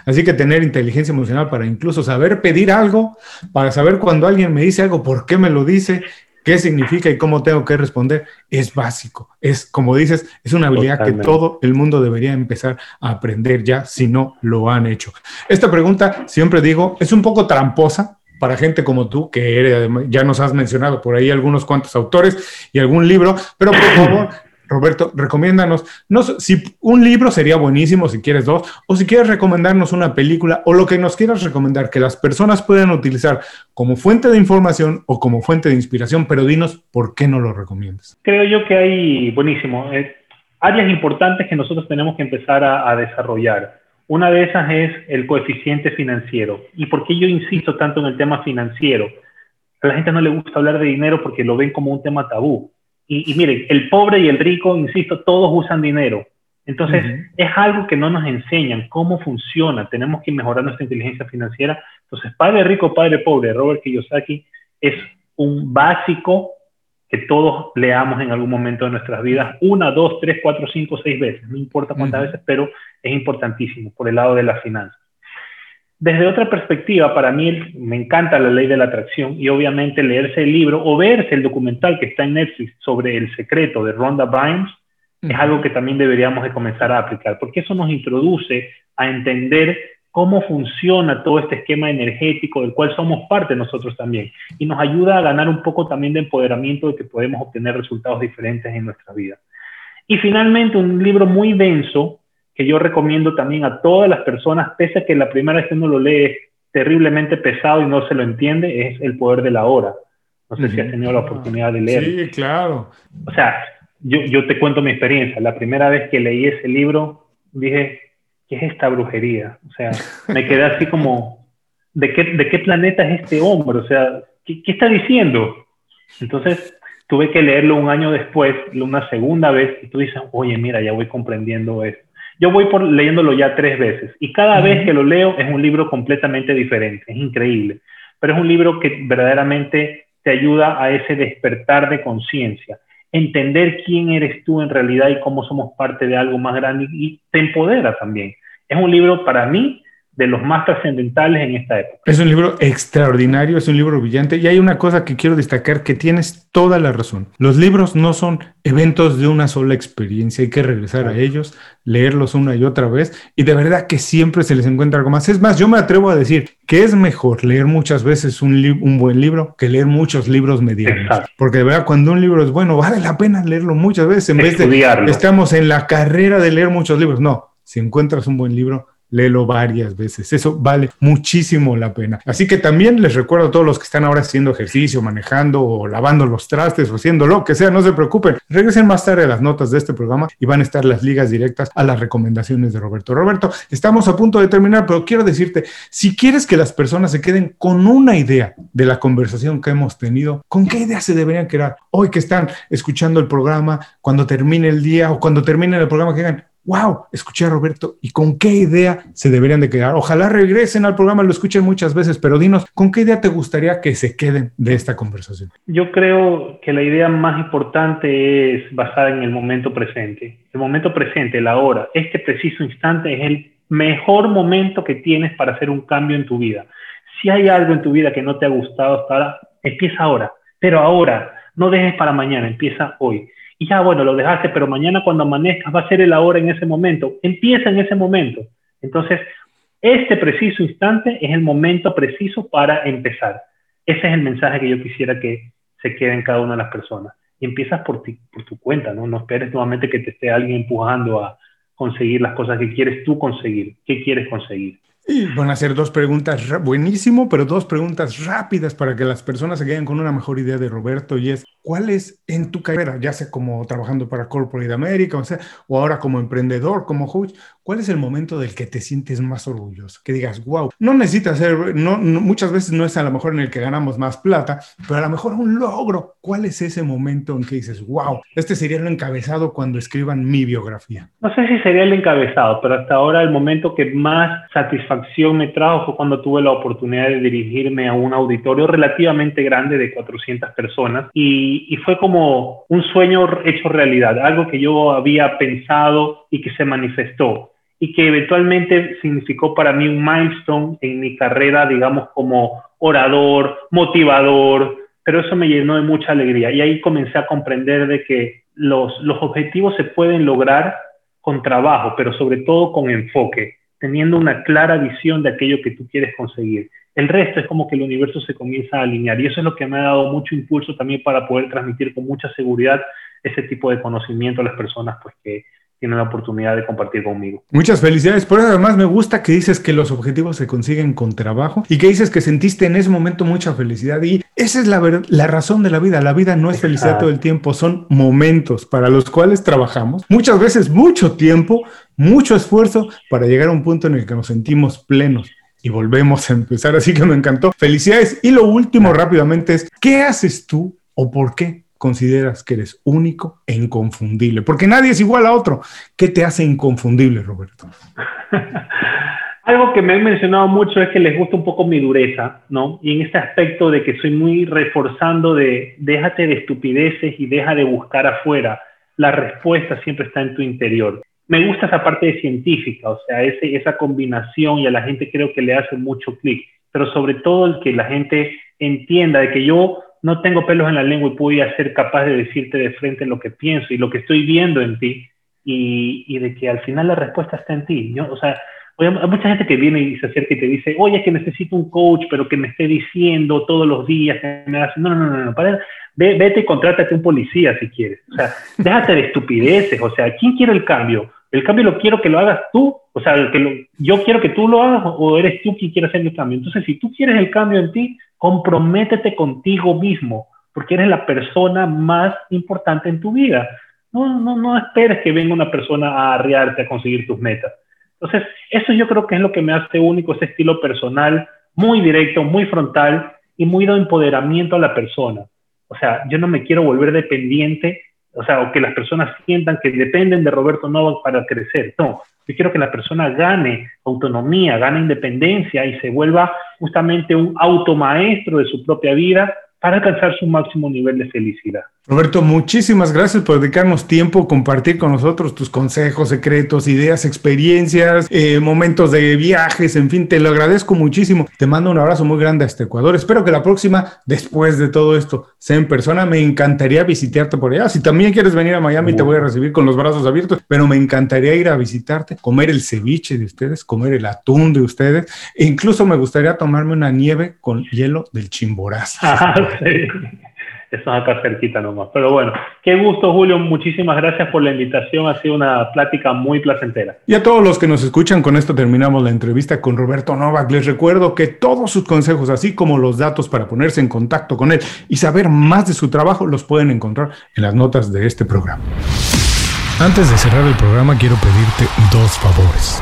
Así que tener inteligencia emocional para incluso saber pedir algo, para saber cuando alguien me dice algo, por qué me lo dice, qué significa y cómo tengo que responder, es básico. Es, como dices, es una habilidad que todo el mundo debería empezar a aprender ya si no lo han hecho. Esta pregunta, siempre digo, es un poco tramposa, para gente como tú, que ya nos has mencionado por ahí algunos cuantos autores y algún libro, pero por favor, Roberto, recomiéndanos, no, si un libro sería buenísimo si quieres dos, o si quieres recomendarnos una película o lo que nos quieras recomendar que las personas puedan utilizar como fuente de información o como fuente de inspiración, pero dinos por qué no lo recomiendas. Creo yo que hay, buenísimo, eh, áreas importantes que nosotros tenemos que empezar a, desarrollar. Una de esas es el coeficiente financiero. ¿Y por qué yo insisto tanto en el tema financiero? A la gente no le gusta hablar de dinero porque lo ven como un tema tabú. Y, y miren, el pobre y el rico, insisto, todos usan dinero. Entonces, es algo que no nos enseñan cómo funciona. Tenemos que mejorar nuestra inteligencia financiera. Entonces, Padre Rico, Padre Pobre, Robert Kiyosaki, es un básico que todos leamos en algún momento de nuestras vidas, una, dos, tres, cuatro, cinco, seis veces, no importa cuántas veces, pero es importantísimo por el lado de las finanzas. Desde otra perspectiva, para mí me encanta la ley de la atracción y obviamente leerse el libro o verse el documental que está en Netflix sobre el secreto de Rhonda Bynes es algo que también deberíamos de comenzar a aplicar, porque eso nos introduce a entender cómo funciona todo este esquema energético del cual somos parte nosotros también y nos ayuda a ganar un poco también de empoderamiento de que podemos obtener resultados diferentes en nuestra vida. Y finalmente un libro muy denso que yo recomiendo también a todas las personas, pese a que la primera vez que uno lo lee es terriblemente pesado y no se lo entiende, es El Poder de la Hora. No sé si has tenido la oportunidad de leerlo. Sí, claro. O sea, yo, te cuento mi experiencia. La primera vez que leí ese libro, dije, ¿qué es esta brujería? O sea, me quedé así como, ¿de qué, de qué planeta es este hombre? O sea, ¿qué, ¿qué, está diciendo? Entonces, tuve que leerlo un año después, una segunda vez, y tú dices, oye, mira, ya voy comprendiendo esto. Yo voy por leyéndolo ya tres veces, y cada vez que lo leo es un libro completamente diferente, es increíble, pero es un libro que verdaderamente te ayuda a ese despertar de conciencia entender quién eres tú en realidad y cómo somos parte de algo más grande y te empodera también. Es un libro para mí de los más trascendentales en esta época. Es un libro extraordinario, es un libro brillante y hay una cosa que quiero destacar que tienes toda la razón. Los libros no son eventos de una sola experiencia, hay que regresar a ellos, leerlos una y otra vez y de verdad que siempre se les encuentra algo más. Es más, yo me atrevo a decir que es mejor leer muchas veces un, un buen libro que leer muchos libros medianos. Porque de verdad cuando un libro es bueno, vale la pena leerlo muchas veces en vez de estamos en la carrera de leer muchos libros. No, si encuentras un buen libro, léelo varias veces. Eso vale muchísimo la pena. Así que también les recuerdo a todos los que están ahora haciendo ejercicio, manejando o lavando los trastes o haciendo lo que sea, no se preocupen. Regresen más tarde a las notas de este programa y van a estar las ligas directas a las recomendaciones de Roberto. Roberto, estamos a punto de terminar, pero quiero decirte, si quieres que las personas se queden con una idea de la conversación que hemos tenido, ¿con qué idea se deberían quedar hoy que están escuchando el programa, cuando termine el día o cuando termine el programa, que digan, wow, escuché a Roberto y con qué idea se deberían de quedar. Ojalá regresen al programa, lo escuchen muchas veces, pero dinos, ¿con qué idea te gustaría que se queden de esta conversación? Yo creo que la idea más importante es basada en el momento presente. El momento presente, la hora, este preciso instante es el mejor momento que tienes para hacer un cambio en tu vida. Si hay algo en tu vida que no te ha gustado hasta ahora, empieza ahora, pero ahora, no dejes para mañana, empieza hoy y ya, bueno, lo dejaste, pero mañana cuando amanezcas va a ser el ahora en ese momento. Empieza en ese momento. Entonces, este preciso instante es el momento preciso para empezar. Ese es el mensaje que yo quisiera que se quede en cada una de las personas. Y empiezas por, ti, por tu cuenta, ¿no? No esperes nuevamente que te esté alguien empujando a conseguir las cosas que quieres tú conseguir. ¿Qué quieres conseguir? Y van a ser dos preguntas, buenísimo, pero dos preguntas rápidas para que las personas se queden con una mejor idea de Roberto y es, ¿cuál es en tu carrera, ya sea como trabajando para Corporate America, o, sea, o ahora como emprendedor, como coach, cuál es el momento del que te sientes más orgulloso? Que digas, wow, no necesitas ser, no, muchas veces no es a lo mejor en el que ganamos más plata, pero a lo mejor un logro. ¿Cuál es ese momento en que dices, wow, este sería el encabezado cuando escriban mi biografía? No sé si sería el encabezado, pero hasta ahora el momento que más satisfactorio acción me trajo fue cuando tuve la oportunidad de dirigirme a un auditorio relativamente grande de 400 personas y, y fue como un sueño hecho realidad, algo que yo había pensado y que se manifestó y que eventualmente significó para mí un milestone en mi carrera, digamos, como orador, motivador, pero eso me llenó de mucha alegría y ahí comencé a comprender de que los, los objetivos se pueden lograr con trabajo, pero sobre todo con enfoque teniendo una clara visión de aquello que tú quieres conseguir. El resto es como que el universo se comienza a alinear y eso es lo que me ha dado mucho impulso también para poder transmitir con mucha seguridad ese tipo de conocimiento a las personas pues, que, tienen la oportunidad de compartir conmigo. Muchas felicidades. Por eso además me gusta que dices que los objetivos se consiguen con trabajo y que dices que sentiste en ese momento mucha felicidad. Y esa es la, la razón de la vida. La vida no es felicidad todo el tiempo, son momentos para los cuales trabajamos. Muchas veces mucho tiempo, mucho esfuerzo para llegar a un punto en el que nos sentimos plenos y volvemos a empezar. Así que me encantó. Felicidades. Y lo último rápidamente es, ¿qué haces tú o por qué consideras que eres único e inconfundible? Porque nadie es igual a otro. ¿Qué te hace inconfundible, Roberto? Algo que me han mencionado mucho es que les gusta un poco mi dureza, ¿no? Y en este aspecto de que soy muy reforzando de déjate de estupideces y deja de buscar afuera. La respuesta siempre está en tu interior. Me gusta esa parte de científica, o sea, ese, esa combinación y a la gente creo que le hace mucho clic, pero sobre todo el que la gente entienda de que yo no tengo pelos en la lengua y voy a ser capaz de decirte de frente lo que pienso y lo que estoy viendo en ti y, y de que al final la respuesta está en ti. Yo, o sea, hay mucha gente que viene y se acerca y te dice, oye, es que necesito un coach, pero que me esté diciendo todos los días. Que me hace... No, no, no, no, para, vete y contrátate un policía si quieres. O sea, déjate de estupideces. O sea, ¿quién quiere el cambio? El cambio lo quiero que lo hagas tú. O sea, que yo quiero que tú lo hagas o eres tú quien quiere hacer el cambio. Entonces, si tú quieres el cambio en ti, comprométete contigo mismo, porque eres la persona más importante en tu vida. No, no, no esperes que venga una persona a arriarte a conseguir tus metas. Entonces, eso yo creo que es lo que me hace único, ese estilo personal, muy directo, muy frontal y muy de empoderamiento a la persona. O sea, yo no me quiero volver dependiente, o sea, o que las personas sientan que dependen de Roberto Novak para crecer. No, yo quiero que la persona gane autonomía, gane independencia y se vuelva justamente un automaestro de su propia vida para alcanzar su máximo nivel de felicidad. Roberto, muchísimas gracias por dedicarnos tiempo, compartir con nosotros tus consejos, secretos, ideas, experiencias, eh, momentos de viajes, en fin, te lo agradezco muchísimo. Te mando un abrazo muy grande hasta Ecuador. Espero que la próxima, después de todo esto, sea en persona. Me encantaría visitarte por allá. Si también quieres venir a Miami, te voy a recibir con los brazos abiertos, pero me encantaría ir a visitarte, comer el ceviche de ustedes, comer el atún de ustedes, e incluso me gustaría tomarme una nieve con hielo del Chimborazo. Eso acá cerquita nomás. Pero bueno, qué gusto, Julio. Muchísimas gracias por la invitación. Ha sido una plática muy placentera. Y a todos los que nos escuchan, con esto terminamos la entrevista con Roberto Novak. Les recuerdo que todos sus consejos, así como los datos para ponerse en contacto con él y saber más de su trabajo, los pueden encontrar en las notas de este programa. Antes de cerrar el programa, quiero pedirte dos favores.